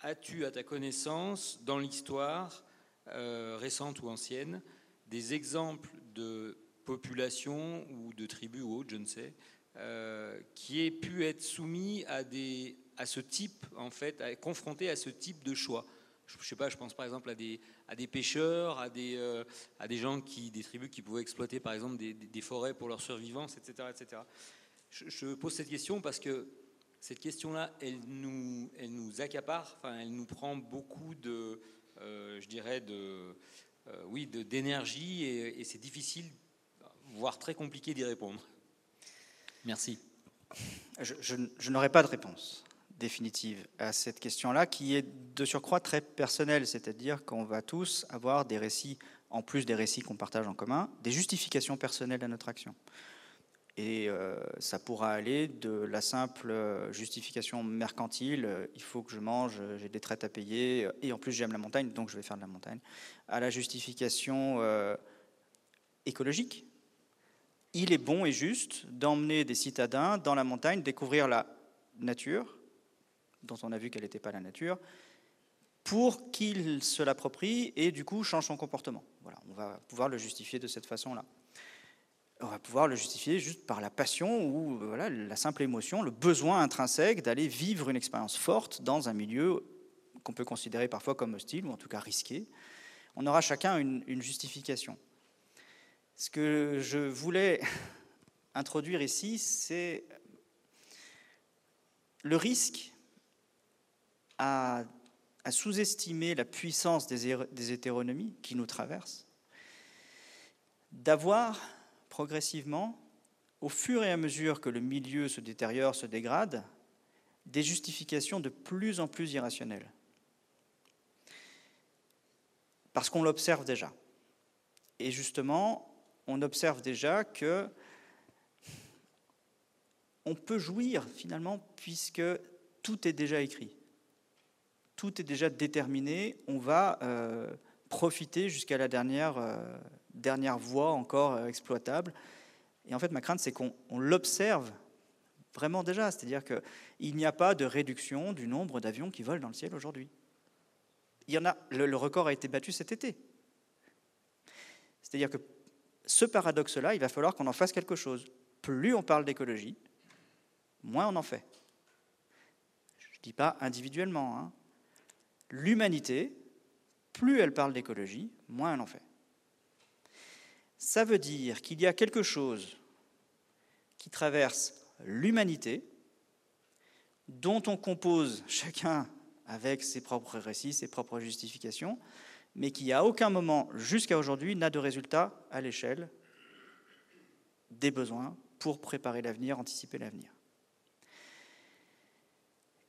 as-tu à ta connaissance, dans l'histoire euh, récente ou ancienne, des exemples de population ou de tribus ou autres, je ne sais, qui ait pu être soumis à, ce type, en fait, à, confronté à ce type de choix je, ne sais pas, je pense par exemple à des, pêcheurs, à des, à des gens qui, des tribus qui pouvaient exploiter par exemple des, forêts pour leur survivance, etc. etc. Je, pose cette question parce que cette question-là, elle nous, accapare, elle nous prend beaucoup de, euh, je dirais, de, euh, oui, d'énergie et, et c'est difficile, voire très compliqué d'y répondre. Merci. Je, je, je n'aurai pas de réponse définitive à cette question-là, qui est de surcroît très personnelle, c'est-à-dire qu'on va tous avoir des récits, en plus des récits qu'on partage en commun, des justifications personnelles à notre action. Et euh, ça pourra aller de la simple justification mercantile, euh, il faut que je mange, j'ai des traites à payer, et en plus j'aime la montagne, donc je vais faire de la montagne, à la justification euh, écologique. Il est bon et juste d'emmener des citadins dans la montagne, découvrir la nature, dont on a vu qu'elle n'était pas la nature, pour qu'ils se l'approprient et du coup changent son comportement. Voilà, on va pouvoir le justifier de cette façon-là on va pouvoir le justifier juste par la passion ou voilà, la simple émotion, le besoin intrinsèque d'aller vivre une expérience forte dans un milieu qu'on peut considérer parfois comme hostile ou en tout cas risqué. On aura chacun une, justification. Ce que je voulais introduire ici, c'est le risque à, à sous-estimer la puissance des, des hétéronomies qui nous traversent, d'avoir progressivement, au fur et à mesure que le milieu se détériore, se dégrade, des justifications de plus en plus irrationnelles. Parce qu'on l'observe déjà. Et justement, on observe déjà que on peut jouir finalement puisque tout est déjà écrit. Tout est déjà déterminé. On va euh, profiter jusqu'à la dernière euh, dernière voie encore euh, exploitable. Et en fait, ma crainte, c'est qu'on l'observe vraiment déjà. C'est-à-dire qu'il n'y a pas de réduction du nombre d'avions qui volent dans le ciel aujourd'hui. Il y en a, le, record a été battu cet été. C'est-à-dire que ce paradoxe-là, il va falloir qu'on en fasse quelque chose. Plus on parle d'écologie, moins on en fait. Je ne dis pas individuellement. Hein. L'humanité, plus elle parle d'écologie, moins elle en fait ça veut dire qu'il y a quelque chose qui traverse l'humanité, dont on compose chacun avec ses propres récits, ses propres justifications, mais qui à aucun moment jusqu'à aujourd'hui n'a de résultat à l'échelle des besoins pour préparer l'avenir, anticiper l'avenir.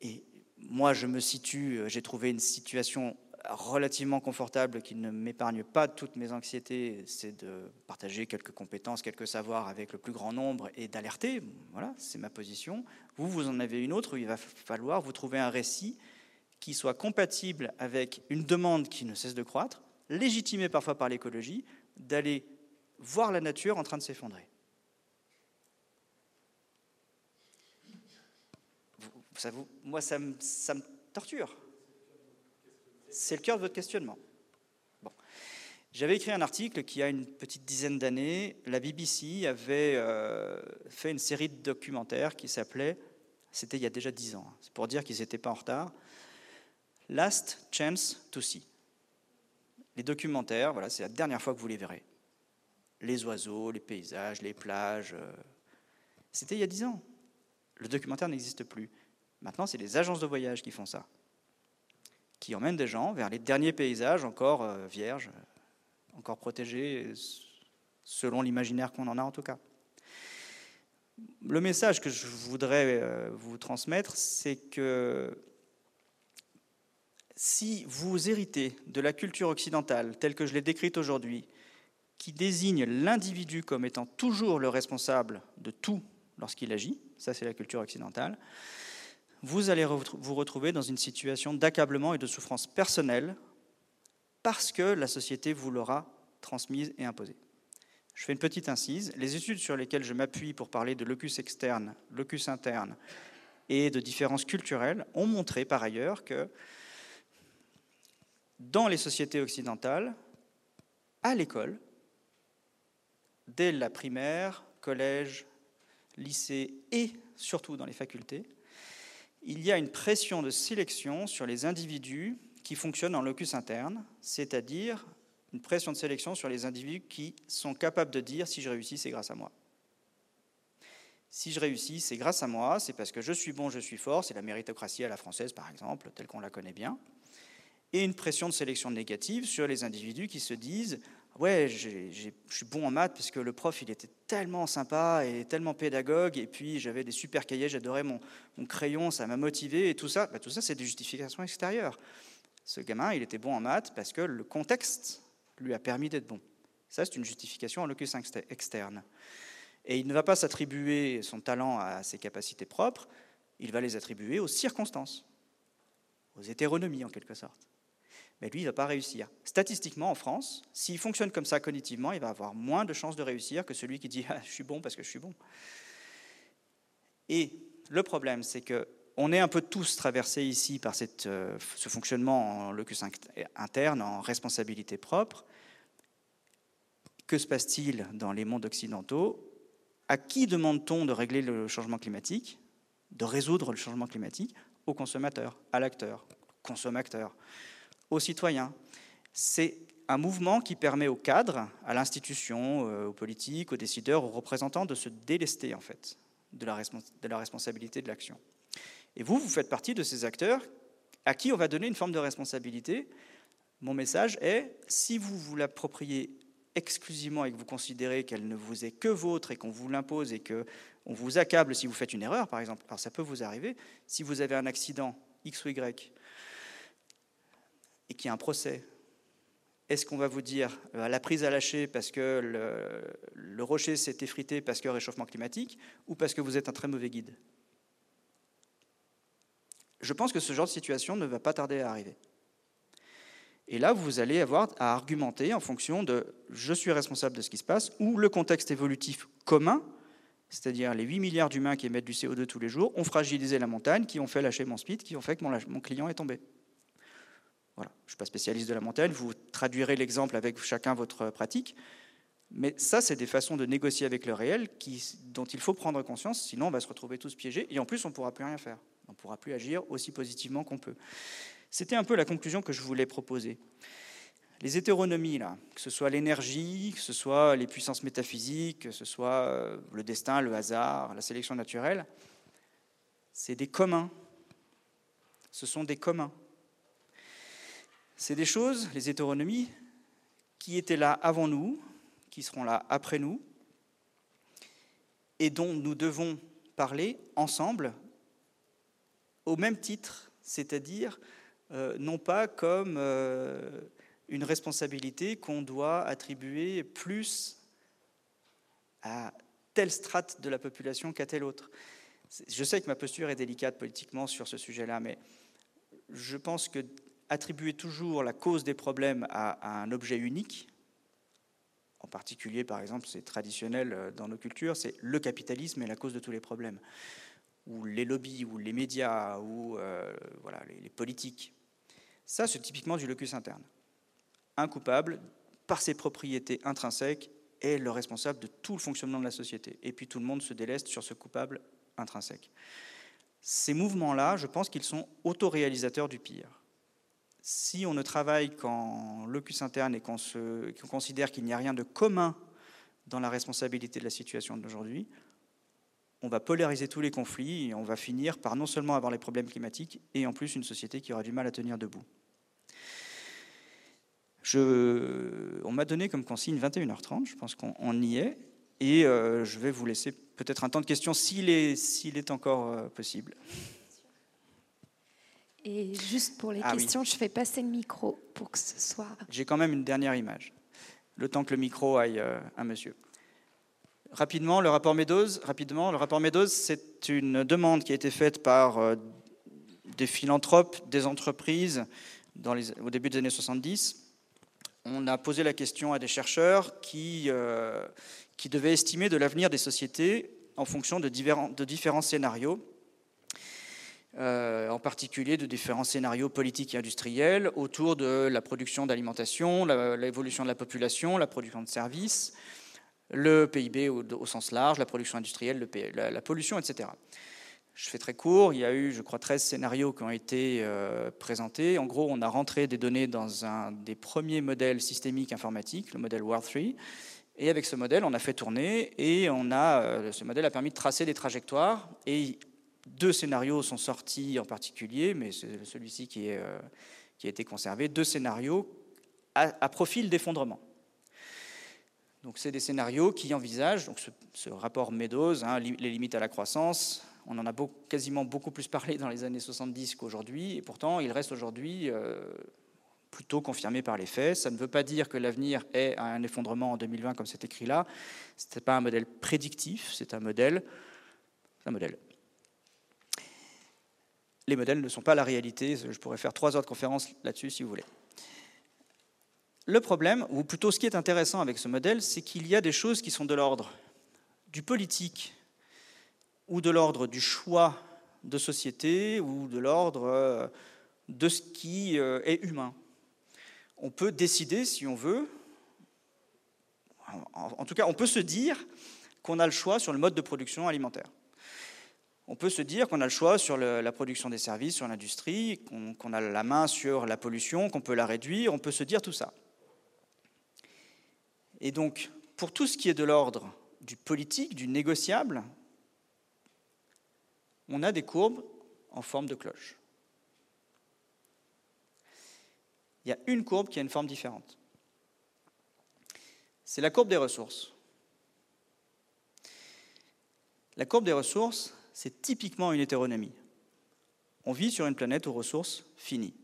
Et moi, je me situe, j'ai trouvé une situation relativement confortable qui ne m'épargne pas toutes mes anxiétés, c'est de partager quelques compétences, quelques savoirs avec le plus grand nombre et d'alerter. Voilà, c'est ma position. Vous, vous en avez une autre où il va falloir vous trouver un récit qui soit compatible avec une demande qui ne cesse de croître, légitimée parfois par l'écologie, d'aller voir la nature en train de s'effondrer. Ça moi, ça me torture. C'est le cœur de votre questionnement. Bon. J'avais écrit un article qui a une petite dizaine d'années. La BBC avait euh, fait une série de documentaires qui s'appelait, c'était il y a déjà dix ans, hein, c'est pour dire qu'ils n'étaient pas en retard, Last Chance to See. Les documentaires, voilà, c'est la dernière fois que vous les verrez. Les oiseaux, les paysages, les plages. Euh, c'était il y a dix ans. Le documentaire n'existe plus. Maintenant, c'est les agences de voyage qui font ça qui emmène des gens vers les derniers paysages encore euh, vierges, encore protégés, selon l'imaginaire qu'on en a en tout cas. Le message que je voudrais euh, vous transmettre, c'est que si vous héritez de la culture occidentale telle que je l'ai décrite aujourd'hui, qui désigne l'individu comme étant toujours le responsable de tout lorsqu'il agit, ça c'est la culture occidentale, vous allez vous retrouver dans une situation d'accablement et de souffrance personnelle parce que la société vous l'aura transmise et imposée. Je fais une petite incise. Les études sur lesquelles je m'appuie pour parler de locus externe, locus interne et de différences culturelles ont montré par ailleurs que dans les sociétés occidentales, à l'école, dès la primaire, collège, lycée et surtout dans les facultés, il y a une pression de sélection sur les individus qui fonctionnent en locus interne, c'est-à-dire une pression de sélection sur les individus qui sont capables de dire si je réussis, c'est grâce à moi. Si je réussis, c'est grâce à moi, c'est parce que je suis bon, je suis fort, c'est la méritocratie à la française par exemple, telle qu'on la connaît bien. Et une pression de sélection négative sur les individus qui se disent ouais, je suis bon en maths parce que le prof, il était tellement sympa et tellement pédagogue, et puis j'avais des super cahiers, j'adorais mon, crayon, ça m'a motivé, et tout ça, bah, tout ça, c'est des justifications extérieures. Ce gamin, il était bon en maths parce que le contexte lui a permis d'être bon. Ça, c'est une justification en locus externe. Et il ne va pas s'attribuer son talent à ses capacités propres, il va les attribuer aux circonstances, aux hétéronomies en quelque sorte mais lui, il ne va pas réussir. Statistiquement, en France, s'il fonctionne comme ça cognitivement, il va avoir moins de chances de réussir que celui qui dit ah, Je suis bon parce que je suis bon. Et le problème, c'est que on est un peu tous traversés ici par euh, ce fonctionnement en locus interne, en responsabilité propre. Que se passe-t-il dans les mondes occidentaux? À qui demande-t-on de régler le changement climatique, de résoudre le changement climatique? Au consommateur, à l'acteur, consommateur aux citoyens. C'est un mouvement qui permet aux cadres, à l'institution, euh, aux politiques, aux décideurs, aux représentants de se délester en fait de la, de la responsabilité de l'action. Et vous, vous faites partie de ces acteurs à qui on va donner une forme de responsabilité. Mon message est, si vous vous l'appropriez exclusivement et que vous considérez qu'elle ne vous est que vôtre et qu'on vous l'impose et qu'on vous accable si vous faites une erreur, par exemple, alors ça peut vous arriver, si vous avez un accident X ou Y, et qu'il y a un procès, est-ce qu'on va vous dire euh, la prise à lâcher parce que le, rocher s'est effrité parce que réchauffement climatique ou parce que vous êtes un très mauvais guide? Je pense que ce genre de situation ne va pas tarder à arriver. Et là, vous allez avoir à argumenter en fonction de je suis responsable de ce qui se passe ou le contexte évolutif commun, c'est-à-dire les 8 milliards d'humains qui émettent du CO2 tous les jours, ont fragilisé la montagne, qui ont fait lâcher mon speed, qui ont fait que mon client est tombé. Je ne suis pas spécialiste de la montagne, vous traduirez l'exemple avec chacun votre pratique. Mais ça, c'est des façons de négocier avec le réel dont il faut prendre conscience, sinon on va se retrouver tous piégés et en plus on ne pourra plus rien faire. On ne pourra plus agir aussi positivement qu'on peut. C'était un peu la conclusion que je voulais proposer. Les hétéronomies, là, que ce soit l'énergie, que ce soit les puissances métaphysiques, que ce soit euh, le destin, le hasard, la sélection naturelle, c'est des communs. Ce sont des communs. C'est des choses, les hétéronomies, qui étaient là avant nous, qui seront là après nous, et dont nous devons parler ensemble au même titre, c'est-à-dire euh, non pas comme euh, une responsabilité qu'on doit attribuer plus à telle strate de la population qu'à telle autre. Je sais que ma posture est délicate politiquement sur ce sujet-là, mais je pense que attribuer toujours la cause des problèmes à, un objet unique, en particulier, par exemple, c'est traditionnel euh, dans nos cultures, c'est le capitalisme est la cause de tous les problèmes, ou les lobbies, ou les médias, ou euh, voilà, les, politiques. Ça, c'est typiquement du locus interne. Un coupable, par ses propriétés intrinsèques, est le responsable de tout le fonctionnement de la société. Et puis tout le monde se déleste sur ce coupable intrinsèque. Ces mouvements-là, je pense qu'ils sont autoréalisateurs du pire si on ne travaille qu'en locus interne et qu'on considère qu'il n'y a rien de commun dans la responsabilité de la situation d'aujourd'hui, on va polariser tous les conflits et on va finir par non seulement avoir les problèmes climatiques et en plus une société qui aura du mal à tenir debout. on m'a donné comme consigne 21h30, je pense qu'on y est, et euh, je vais vous laisser peut-être un temps de questions s'il est, encore euh, possible. Et juste pour les ah questions, je fais passer le micro pour que ce soit. J'ai quand même une dernière image, le temps que le micro aille euh, à monsieur. Rapidement, le rapport Meadows, rapidement, le rapport Meadows, c'est une demande qui a été faite par euh, des philanthropes, des entreprises dans les, au début des années 70. On a posé la question à des chercheurs qui, euh, qui devaient estimer de l'avenir des sociétés en fonction de différents, de différents scénarios euh, en particulier de différents scénarios politiques et industriels autour de la production d'alimentation, l'évolution de la population, la production de services, le PIB au, sens large, la production industrielle, la, pollution, etc. Je fais très court, il y a eu, je crois, 13 scénarios qui ont été euh, présentés. En gros, on a rentré des données dans un des premiers modèles systémiques informatiques, le modèle World 3, et avec ce modèle, on a fait tourner, et on a, euh, ce modèle a permis de tracer des trajectoires, et deux scénarios sont sortis en particulier, mais c'est celui-ci qui, euh, qui a été conservé, deux scénarios à profil d'effondrement. Donc, c'est des scénarios qui envisagent donc ce, rapport Meadows, hein, les limites à la croissance. On en a quasiment beaucoup plus parlé dans les années 70 qu'aujourd'hui, et pourtant, il reste aujourd'hui euh, plutôt confirmé par les faits. Ça ne veut pas dire que l'avenir est un effondrement en 2020, comme c'est écrit là. Ce n'est pas un modèle prédictif, c'est un modèle. Un modèle. Les modèles ne sont pas la réalité. Je pourrais faire trois autres conférences là-dessus si vous voulez. Le problème, ou plutôt ce qui est intéressant avec ce modèle, c'est qu'il y a des choses qui sont de l'ordre du politique ou de l'ordre du choix de société ou de l'ordre euh, de ce qui euh, est humain. On peut décider, si on veut, en tout cas, on peut se dire qu'on a le choix sur le mode de production alimentaire. On peut se dire qu'on a le choix sur la production des services, sur l'industrie, qu'on a la main sur la pollution, qu'on peut la réduire, on peut se dire tout ça. Et donc, pour tout ce qui est de l'ordre du politique, du négociable, on a des courbes en forme de cloche. Il y a une courbe qui a une forme différente. C'est la courbe des ressources. La courbe des ressources, c'est typiquement une hétéronomie. On vit sur une planète aux ressources finies.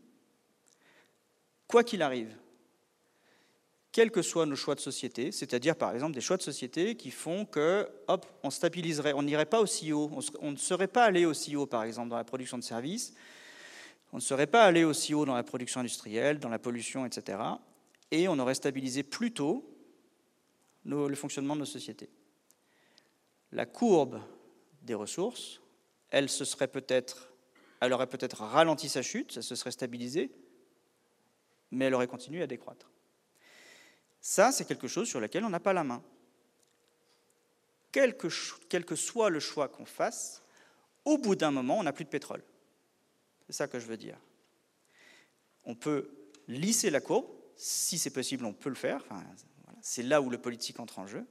Quoi qu'il arrive, quels que soient nos choix de société, c'est-à-dire par exemple des choix de société qui font que, hop, on stabiliserait, on n'irait pas aussi haut, on, ne serait pas allé aussi haut par exemple dans la production de services, on ne serait pas allé aussi haut dans la production industrielle, dans la pollution, etc. Et on aurait stabilisé plutôt le fonctionnement de nos sociétés. La courbe des ressources, elle se serait peut-être, elle aurait peut-être ralenti sa chute, ça se serait stabilisé, mais elle aurait continué à décroître. Ça, c'est quelque chose sur lequel on n'a pas la main. Quel que, quel que soit le choix qu'on fasse, au bout d'un moment, on n'a plus de pétrole. C'est ça que je veux dire. On peut lisser la courbe, si c'est possible, on peut le faire. c'est là où le politique entre en jeu.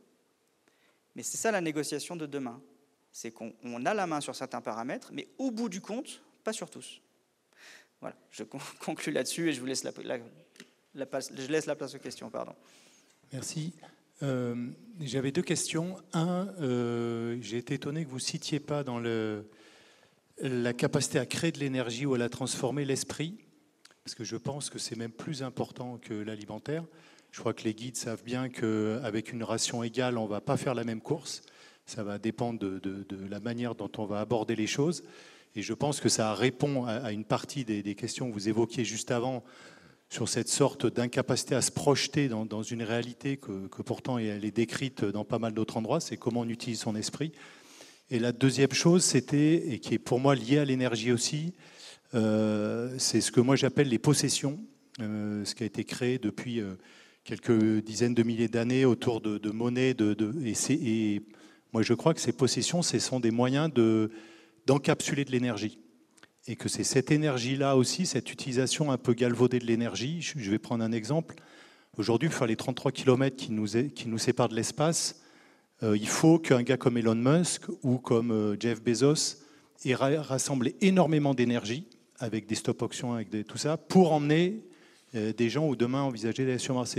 Mais c'est ça la négociation de demain. C'est qu'on a la main sur certains paramètres, mais au bout du compte, pas sur tous. Voilà, je conclue là-dessus et je vous laisse la, je laisse la place aux questions. Pardon. Merci. Euh, j'avais deux questions. Un, euh, j'ai été étonné que vous ne citiez pas dans le, la capacité à créer de l'énergie ou à la transformer l'esprit, parce que je pense que c'est même plus important que l'alimentaire. Je crois que les guides savent bien qu'avec une ration égale, on ne va pas faire la même course. Ça va dépendre de, la manière dont on va aborder les choses. Et je pense que ça répond à, une partie des, questions que vous évoquiez juste avant sur cette sorte d'incapacité à se projeter dans, une réalité que, pourtant elle est décrite dans pas mal d'autres endroits, c'est comment on utilise son esprit. Et la deuxième chose, c'était, et qui est pour moi liée à l'énergie aussi, euh, c'est ce que moi j'appelle les possessions, euh, ce qui a été créé depuis euh, quelques dizaines de milliers d'années autour de, de. De, et, moi je crois que ces possessions, ce sont des moyens d'encapsuler de l'énergie et que c'est cette énergie-là aussi, cette utilisation un peu galvaudée de l'énergie. Je vais prendre un exemple. Aujourd'hui, pour faire les 33 km qui nous, qui nous séparent de l'espace, euh, il faut qu'un gars comme Elon Musk ou comme euh, Jeff Bezos ait rassemblé énormément d'énergie avec des stop auctions, avec des, tout ça, pour emmener euh, des gens ou demain envisager d'aller sur Mars.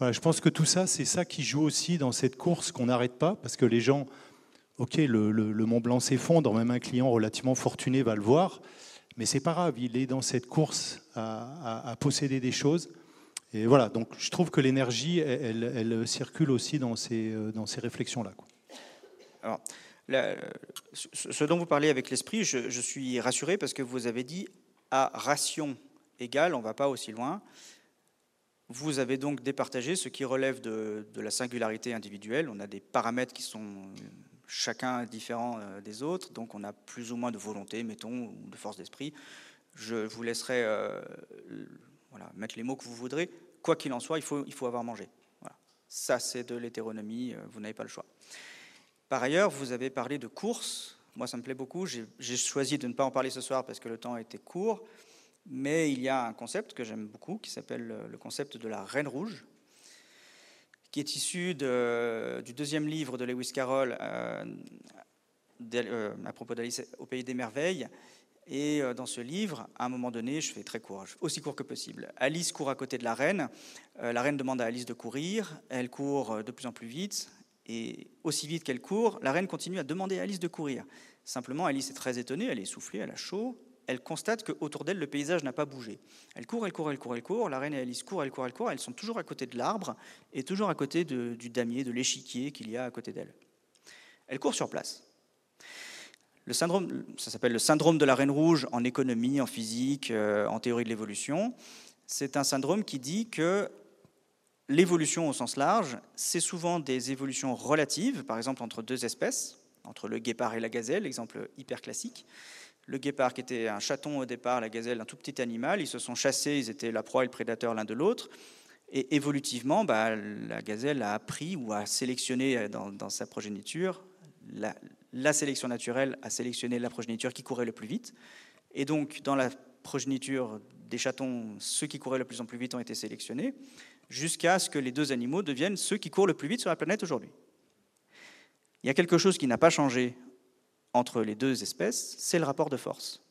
Je pense que tout ça, c'est ça qui joue aussi dans cette course qu'on n'arrête pas, parce que les gens, ok, le, Mont Blanc s'effondre, même un client relativement fortuné va le voir, mais c'est pas grave, il est dans cette course à, posséder des choses. Et voilà, donc je trouve que l'énergie, elle, circule aussi dans ces, euh, réflexions-là. Alors, ce dont vous parlez avec l'esprit, je, suis rassuré parce que vous avez dit à ration égale, on ne va pas aussi loin. Vous avez donc départagé ce qui relève de, la singularité individuelle. On a des paramètres qui sont chacun différent euh, des autres, donc on a plus ou moins de volonté, mettons, ou de force d'esprit. Je vous laisserai euh, mettre les mots que vous voudrez. Quoi qu'il en soit, il faut, avoir mangé. Voilà. Ça, c'est de l'hétéronomie, vous n'avez pas le choix. Par ailleurs, vous avez parlé de course. Moi, ça me plaît beaucoup. J'ai choisi de ne pas en parler ce soir parce que le temps était court. Mais il y a un concept que j'aime beaucoup qui s'appelle le concept de la reine rouge, qui est issu du deuxième livre de Lewis Carroll euh, euh, à propos d'Alice au Pays des Merveilles. Et euh, dans ce livre, à un moment donné, je fais très court, aussi court que possible. Alice court à côté de la reine. la reine demande à Alice de courir. Elle court de plus en plus vite. Et aussi vite qu'elle court, la reine continue à demander à Alice de courir. Simplement, Alice est très étonnée, elle est essoufflée, elle a chaud, elle constate qu'autour d'elle, le paysage n'a pas bougé. Elle court, elle court, elle court, elle court. La reine et Alice courent, elle court, elle court. Elles sont toujours à côté de l'arbre et toujours à côté du damier, de l'échiquier qu'il y a à côté d'elle. Elle court sur place. Le syndrome, ça s'appelle le syndrome de la reine rouge en économie, en physique, euh, en théorie de l'évolution. C'est un syndrome qui dit que l'évolution au sens large, c'est souvent des évolutions relatives, par exemple entre deux espèces, entre le guépard et la gazelle, exemple hyper classique. Le guépard, qui était un chaton au départ, la gazelle, un tout petit animal, ils se sont chassés, ils étaient la proie et le prédateur l'un de l'autre. Et évolutivement, bah, la gazelle a appris ou a sélectionné dans, sa progéniture, la, sélection naturelle a sélectionné la progéniture qui courait le plus vite. Et donc, dans la progéniture des chatons, ceux qui couraient le plus en plus vite ont été sélectionnés, jusqu'à ce que les deux animaux deviennent ceux qui courent le plus vite sur la planète aujourd'hui. Il y a quelque chose qui n'a pas changé entre les deux espèces, c'est le rapport de force.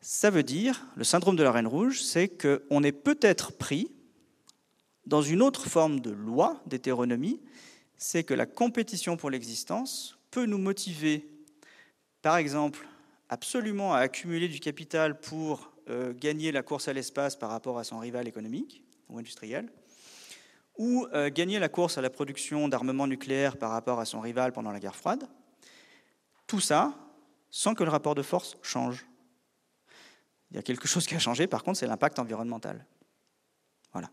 Ça veut dire, le syndrome de la reine rouge, c'est qu'on est peut-être pris dans une autre forme de loi d'hétéronomie, c'est que la compétition pour l'existence peut nous motiver, par exemple, absolument à accumuler du capital pour euh, gagner la course à l'espace par rapport à son rival économique ou industriel, ou euh, gagner la course à la production d'armement nucléaire par rapport à son rival pendant la guerre froide, tout ça sans que le rapport de force change. Il y a quelque chose qui a changé, par contre, c'est l'impact environnemental. Voilà.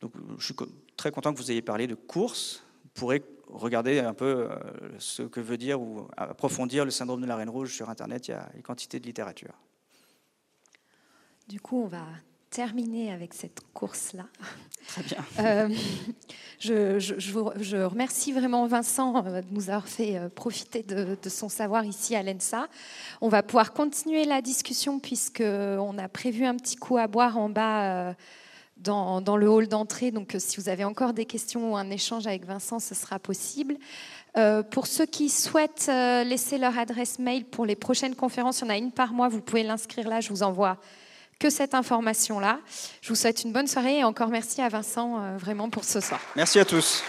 Donc, je suis très content que vous ayez parlé de course. Vous pourrez regarder un peu euh, ce que veut dire ou approfondir le syndrome de la Reine Rouge sur Internet. Il y a une quantité de littérature. Du coup, on va terminer avec cette course-là. Très bien. Euh, je, je, remercie vraiment Vincent euh, de nous avoir fait euh, profiter de, son savoir ici à l'ENSA. On va pouvoir continuer la discussion puisqu'on a prévu un petit coup à boire en bas dans, dans le hall d'entrée. Donc si vous avez encore des questions ou un échange avec Vincent, ce sera possible. pour ceux qui souhaitent laisser leur adresse mail pour les prochaines conférences, il y en a une par mois, vous pouvez l'inscrire là, je vous envoie que cette information-là. Je vous souhaite une bonne soirée et encore merci à Vincent euh, vraiment pour ce soir. Merci à tous.